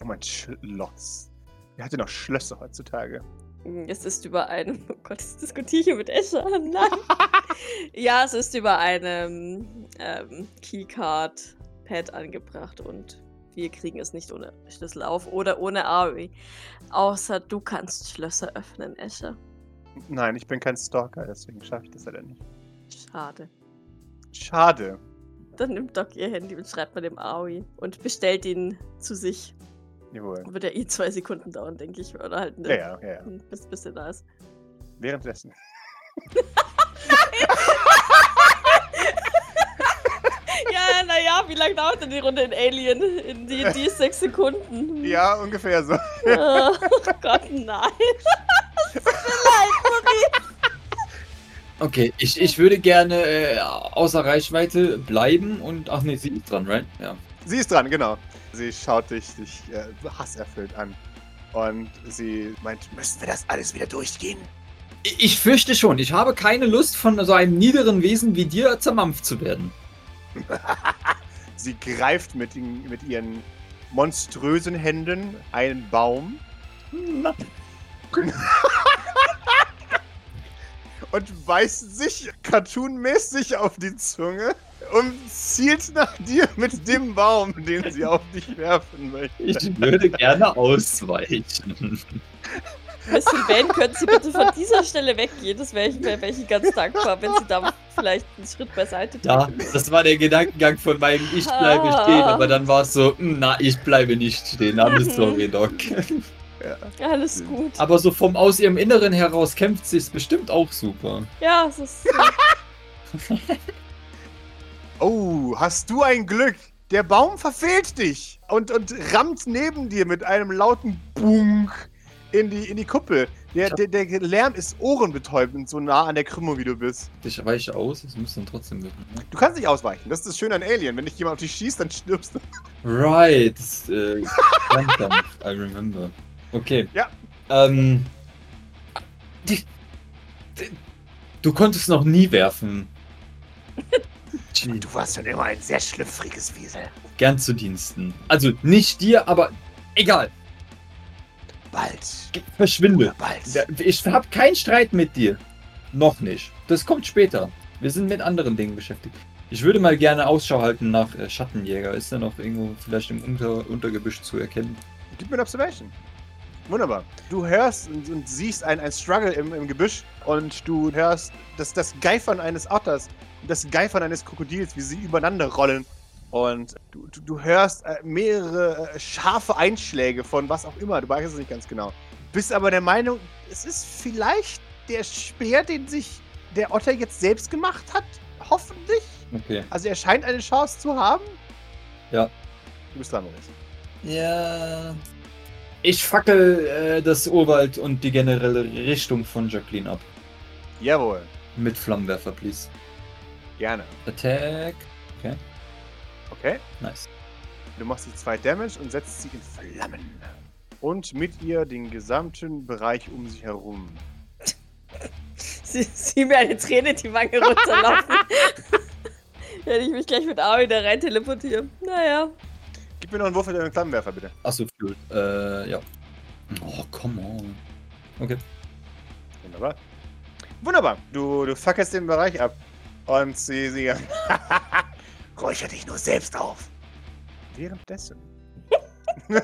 S2: Oh, mein Schloss. Wer hat denn noch Schlösser heutzutage?
S3: Es ist über einem. Oh Gott, ich diskutiere hier mit Escher. Nein. ja, es ist über einem ähm, Keycard-Pad angebracht und wir kriegen es nicht ohne Schlüssel auf oder ohne Aoi. Außer du kannst Schlösser öffnen, Escher.
S2: Nein, ich bin kein Stalker, deswegen schaffe ich das leider nicht.
S3: Schade.
S2: Schade.
S3: Dann nimmt Doc ihr Handy und schreibt mal dem Aoi und bestellt ihn zu sich.
S2: Jawohl.
S3: Wird ja eh zwei Sekunden dauern, denke ich. Oder halt
S2: Ja, ja, ja. ja.
S3: bis, bis der da ist.
S2: Währenddessen.
S3: Ja, naja, wie lange dauert denn die Runde in Alien? In die, die sechs Sekunden.
S2: Ja, ungefähr so.
S3: Oh Gott, nein.
S4: Okay, ich, ich würde gerne äh, außer Reichweite bleiben und. Ach nee, sie ist dran, right? Ja.
S2: Sie ist dran, genau. Sie schaut dich, dich äh, hasserfüllt an. Und sie meint, müssen wir das alles wieder durchgehen?
S4: Ich, fürchte schon. Ich habe keine Lust, von so einem niederen Wesen wie dir zermampft zu werden.
S2: Sie greift mit, den, mit ihren monströsen Händen einen Baum und beißt sich cartoonmäßig auf die Zunge und zielt nach dir mit dem Baum, den sie auf dich werfen möchte.
S4: Ich würde gerne ausweichen.
S3: Miss Sylvain, können Sie bitte von dieser Stelle weggehen? Das wäre ich, wär ich Ihnen ganz dankbar, wenn Sie da vielleicht einen Schritt beiseite tun.
S4: Ja, das war der Gedankengang von meinem Ich bleibe stehen, aber dann war es so, "Hm, na, ich bleibe nicht stehen. I'm sorry, Doc.
S3: Alles gut.
S4: Aber so vom aus ihrem Inneren heraus kämpft sie es bestimmt auch super.
S3: Ja, es ist.
S2: Oh, hast du ein Glück? Der Baum verfehlt dich und, und rammt neben dir mit einem lauten Bunk in die, in die Kuppel. Der, der, der Lärm ist ohrenbetäubend, so nah an der Krümmung, wie du bist.
S4: Ich weiche aus, es muss dann trotzdem wirken. ne?
S2: Du kannst nicht ausweichen. Das ist das Schöne an Alien. Wenn dich jemand auf dich schießt, dann stirbst du.
S4: Right. das, Äh, I remember. Okay.
S2: Ja.
S4: Ähm. Die, die, du konntest noch nie werfen.
S2: Du warst schon immer ein sehr schlüpfriges Wiesel.
S4: gern zu Diensten. Also nicht dir, aber egal.
S2: Bald.
S4: Verschwinde.
S2: Bald.
S4: Ja, Ich habe keinen Streit mit dir. Noch nicht. Das kommt später. Wir sind mit anderen Dingen beschäftigt. Ich würde mal gerne Ausschau halten nach äh, Schattenjäger. Ist er noch irgendwo vielleicht im Unter Untergebüsch zu erkennen?
S2: Gib mir eine Observation. Wunderbar. Du hörst und, und siehst ein, ein Struggle im, im Gebüsch und du hörst das, das Geifern eines Otters das Geifern eines Krokodils, wie sie übereinander rollen. Und du, du, du hörst äh, mehrere äh, scharfe Einschläge von was auch immer. Du weißt es nicht ganz genau. Bist aber der Meinung, es ist vielleicht der Speer, den sich der Otter jetzt selbst gemacht hat. Hoffentlich.
S4: Okay.
S2: Also er scheint eine Chance zu haben.
S4: Ja.
S2: Du bist dran, Maurice.
S4: Ja. Ich fackel äh, das Urwald und die generelle Richtung von Jacqueline ab.
S2: Jawohl.
S4: Mit Flammenwerfer, please.
S2: Gerne.
S4: Attack.
S2: Okay.
S4: Nice.
S2: Du machst die zwei Damage und setzt sie in Flammen. Und mit ihr den gesamten Bereich um sie herum.
S3: Sie, sie mir eine Träne die Wange runterlaufen. Werde ich mich gleich mit A wieder rein teleportieren. Naja.
S2: Gib mir noch einen Wurf für deinen Flammenwerfer, bitte.
S4: Achso, Fuel. Äh, ja. Oh, come on. Okay.
S2: Wunderbar. Wunderbar. Du, du fackelst den Bereich ab. Und sie, sie. Räucher dich nur selbst auf. Währenddessen.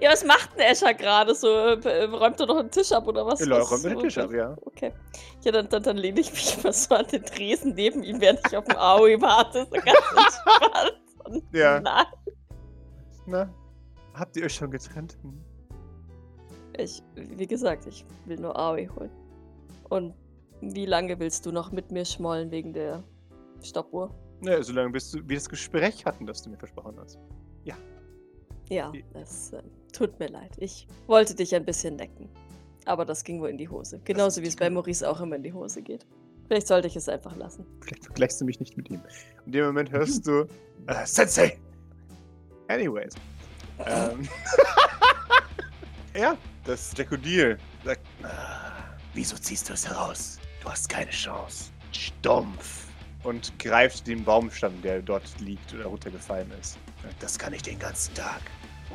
S3: Ja, was macht denn Escher gerade so? Äh, Räumt er doch einen Tisch ab oder was?
S2: Ja,
S3: was
S2: räumt den Tisch ab, ja.
S3: Okay. Ja, dann, dann, dann lehne ich mich mal so an den Tresen neben ihm, während ich auf den Aoi warte. So ganz entspannt. Und
S2: Ja.
S3: Nein.
S2: Na? Habt ihr euch schon getrennt? Hm.
S3: Ich, wie gesagt, ich will nur Aoi holen. Und wie lange willst du noch mit mir schmollen wegen der Stoppuhr?
S2: Ja, solange bis du, wir das Gespräch hatten, das du mir versprochen hast.
S3: Ja, es äh, tut mir leid. Ich wollte dich ein bisschen necken. Aber das ging wohl in die Hose. Genauso wie es bei Maurice auch immer in die Hose geht. Vielleicht sollte ich es einfach lassen.
S2: Vielleicht vergleichst du mich nicht mit ihm. In dem Moment hörst du äh, Sensei. Anyways. Ähm. ja, das Jackodil sagt, "Ah, wieso ziehst du es heraus? Du hast keine Chance. Stumpf. Und greift den Baumstamm, der dort liegt oder runtergefallen ist. Das kann ich den ganzen Tag,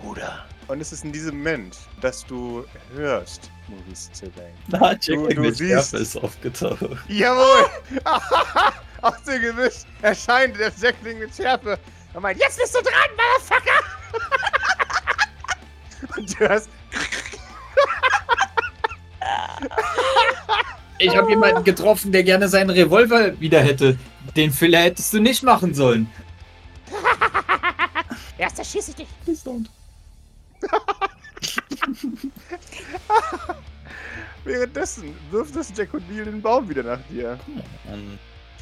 S2: Bruder. Und es ist in diesem Moment, dass du hörst, Maurice Sylvain.
S4: Na,
S2: Du-
S4: Jack
S2: du
S4: mit
S2: siehst-
S4: ist aufgetaucht.
S2: Jawohl! Aus dem Gebüsch erscheint der Jackling mit Schärfe und meint, jetzt bist du dran, Motherfucker! und du hörst,
S4: Ich habe jemanden getroffen, der gerne seinen Revolver wieder hätte. Den Fehler hättest du nicht machen sollen.
S1: Erst erschieße ich dich.
S4: Please don't.
S2: Währenddessen wirft das Jack O'Neill den Baum wieder nach dir.
S4: Ähm,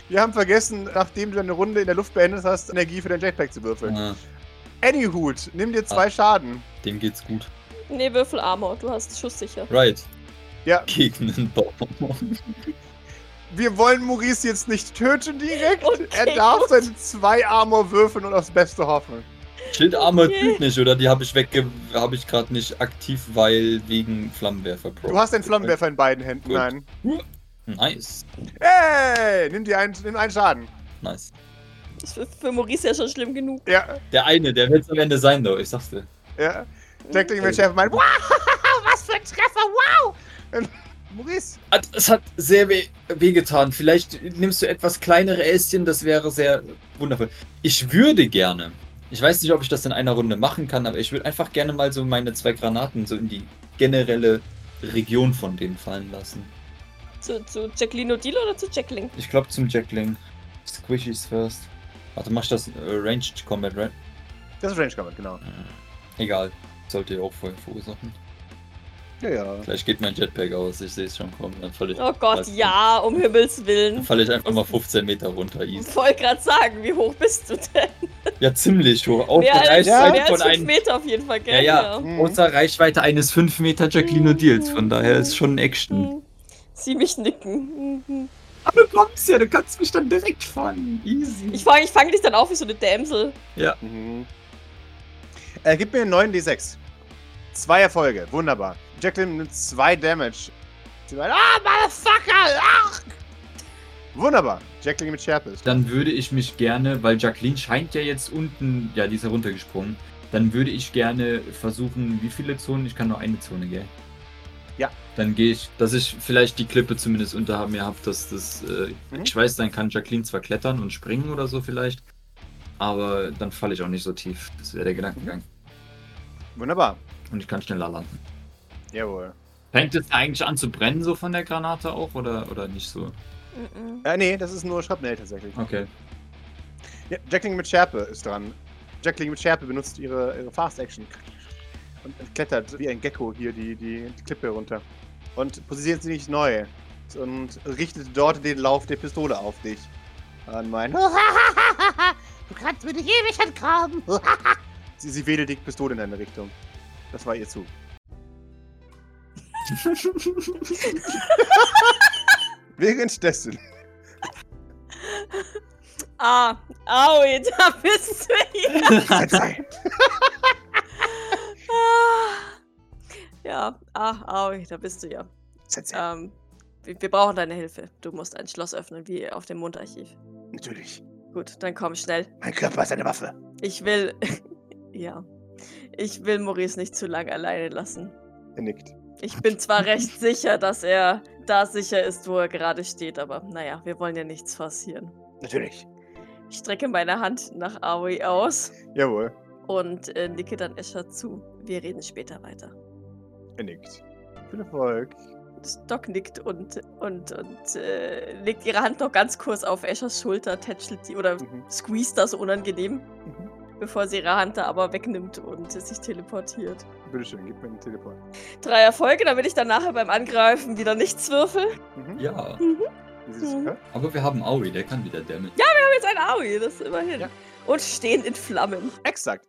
S2: Wir haben vergessen, nachdem du deine Runde in der Luft beendet hast, Energie für dein Jetpack zu würfeln.
S4: äh,
S2: Anyhood, nimm dir zwei Schaden.
S4: dem geht's gut.
S3: Nee, Würfel Armor, du hast schusssicher.
S4: Right.
S2: Ja.
S4: Gegen den Baum.
S2: Wir wollen Maurice jetzt nicht töten direkt.
S3: Okay,
S2: er darf
S3: gut.
S2: seine zwei Armor würfeln und aufs Beste hoffen.
S4: Schildarmor
S3: Okay.
S4: tut nicht, oder? Die habe ich wegge... habe ich gerade nicht aktiv, weil wegen Flammenwerfer Pro.
S2: Du hast den Flammenwerfer in beiden Händen.
S4: Gut.
S2: Nein.
S4: Nice.
S2: Hey, nimm dir einen, nimm einen Schaden.
S4: Nice.
S3: Das ist für, für Maurice ja schon schlimm genug.
S2: Ja,
S4: Der eine, der wird am Ende sein, though, ich sag's dir.
S2: ja. Mit Chef meint, wow, was für ein Treffer, wow. Maurice,
S4: Es hat sehr weh, wehgetan. Vielleicht nimmst du etwas kleinere Ästchen, das wäre sehr wundervoll. Ich würde gerne, ich weiß nicht, ob ich das in einer Runde machen kann, aber ich würde einfach gerne mal so meine zwei Granaten so in die generelle Region von denen fallen lassen.
S3: Zu, zu Jacqueline O'Deal oder zu Jackling?
S4: Ich glaube zum Jackling. Squishies first. Warte, machst du das äh, Ranged Combat, right?
S2: das ist Range Combat, genau.
S4: Egal. Sollte ja auch voll verursachen.
S2: Ja, ja.
S4: Vielleicht geht mein Jetpack aus, ich sehe es schon kommen. Dann falle ich,
S3: Oh Gott,
S4: nicht.
S3: ja, um Himmels
S4: Dann
S3: Willen.
S4: falle ich einfach mal 15 Meter runter.
S3: Ich wollte gerade sagen, wie hoch bist du denn?
S4: Ja, ziemlich hoch. Auch
S3: mehr als,
S4: Reichweite
S3: mehr als
S4: von
S3: fünf
S4: einem.
S3: Meter auf jeden Fall,
S4: Ja,
S3: gell?
S4: ja.
S2: Mhm.
S4: Außer Reichweite eines 5 Meter Jacqueline Deals. Von daher ist schon Action.
S3: Hm. Sieh mich nicken. Mhm.
S4: Aber du kommst ja, du kannst mich dann direkt fangen. Easy.
S3: Ich fange ich fang dich dann auf wie so eine Dämsel.
S2: Mhm. Äh, gib mir einen neuen D6. Zwei Erfolge, wunderbar. Jacqueline nimmt zwei Damage. Sie meint, ah, Motherfucker! Ach! Wunderbar. Jacqueline mit Schärpe ist.
S4: Dann würde ich mich gerne, weil Jacqueline scheint ja jetzt unten, ja, die ist ja runtergesprungen. Dann würde ich gerne versuchen, wie viele Zonen? Ich kann nur eine Zone, gell?
S2: Ja.
S4: Dann gehe ich, dass ich vielleicht die Klippe zumindest unter mir habe, dass das, äh,
S2: Mhm.
S4: ich weiß, dann kann Jacqueline zwar klettern und springen oder so vielleicht, aber dann falle ich auch nicht so tief. Das wäre der Gedankengang.
S2: Wunderbar.
S4: Und ich kann schneller landen.
S2: Jawohl.
S4: Fängt es eigentlich an zu brennen so von der Granate auch oder, oder nicht so?
S3: Mhm.
S2: Äh, nee, das ist nur Schrapnell tatsächlich.
S4: Okay.
S2: Ja, Jacqueline mit Schärpe ist dran. Jacqueline mit Schärpe benutzt ihre, ihre Fast Action und klettert wie ein Gecko hier die, die, die Klippe runter. Und positioniert sie nicht neu und richtet dort den Lauf der Pistole auf dich. Und meint,
S1: Du kannst mir nicht ewig entgraben.
S2: sie, sie wedelt die Pistole in deine Richtung. Das war ihr Zug. Währenddessen.
S3: Ah, aui, da bist du hier. Ah. Ja, ah, aui, da bist du ja. Ähm, wir, wir brauchen deine Hilfe. Du musst ein Schloss öffnen, wie auf dem Mondarchiv.
S2: Natürlich.
S3: Gut, dann komm schnell.
S2: Mein Körper ist eine Waffe.
S3: Ich will. ja. Ich will Maurice nicht zu lange alleine lassen.
S2: Er nickt.
S3: Ich bin zwar recht sicher, dass er da sicher ist, wo er gerade steht, aber naja, wir wollen ja nichts forcieren.
S2: Natürlich.
S3: Ich strecke meine Hand nach Aoi aus
S2: Jawohl.
S3: und äh, nicke dann Escher zu. Wir reden später weiter.
S2: Er nickt. Viel Erfolg.
S3: Doc nickt und, und, und äh, legt ihre Hand noch ganz kurz auf Eschers Schulter, tätschelt die oder
S2: Mhm.
S3: squeeze das unangenehm,
S2: Mhm.
S3: Bevor sie ihre Hand da aber wegnimmt und sich teleportiert.
S2: Bitteschön, gib mir den Teleport.
S3: Drei Erfolge, damit ich dann nachher beim Angreifen wieder nichts würfel.
S2: Mhm.
S4: Ja,
S3: Mhm.
S2: hört.
S4: aber wir haben Aoi, der kann wieder damit.
S3: Wir haben jetzt ein Aui, das immerhin.
S2: Ja.
S3: Und stehen in Flammen.
S2: Exakt.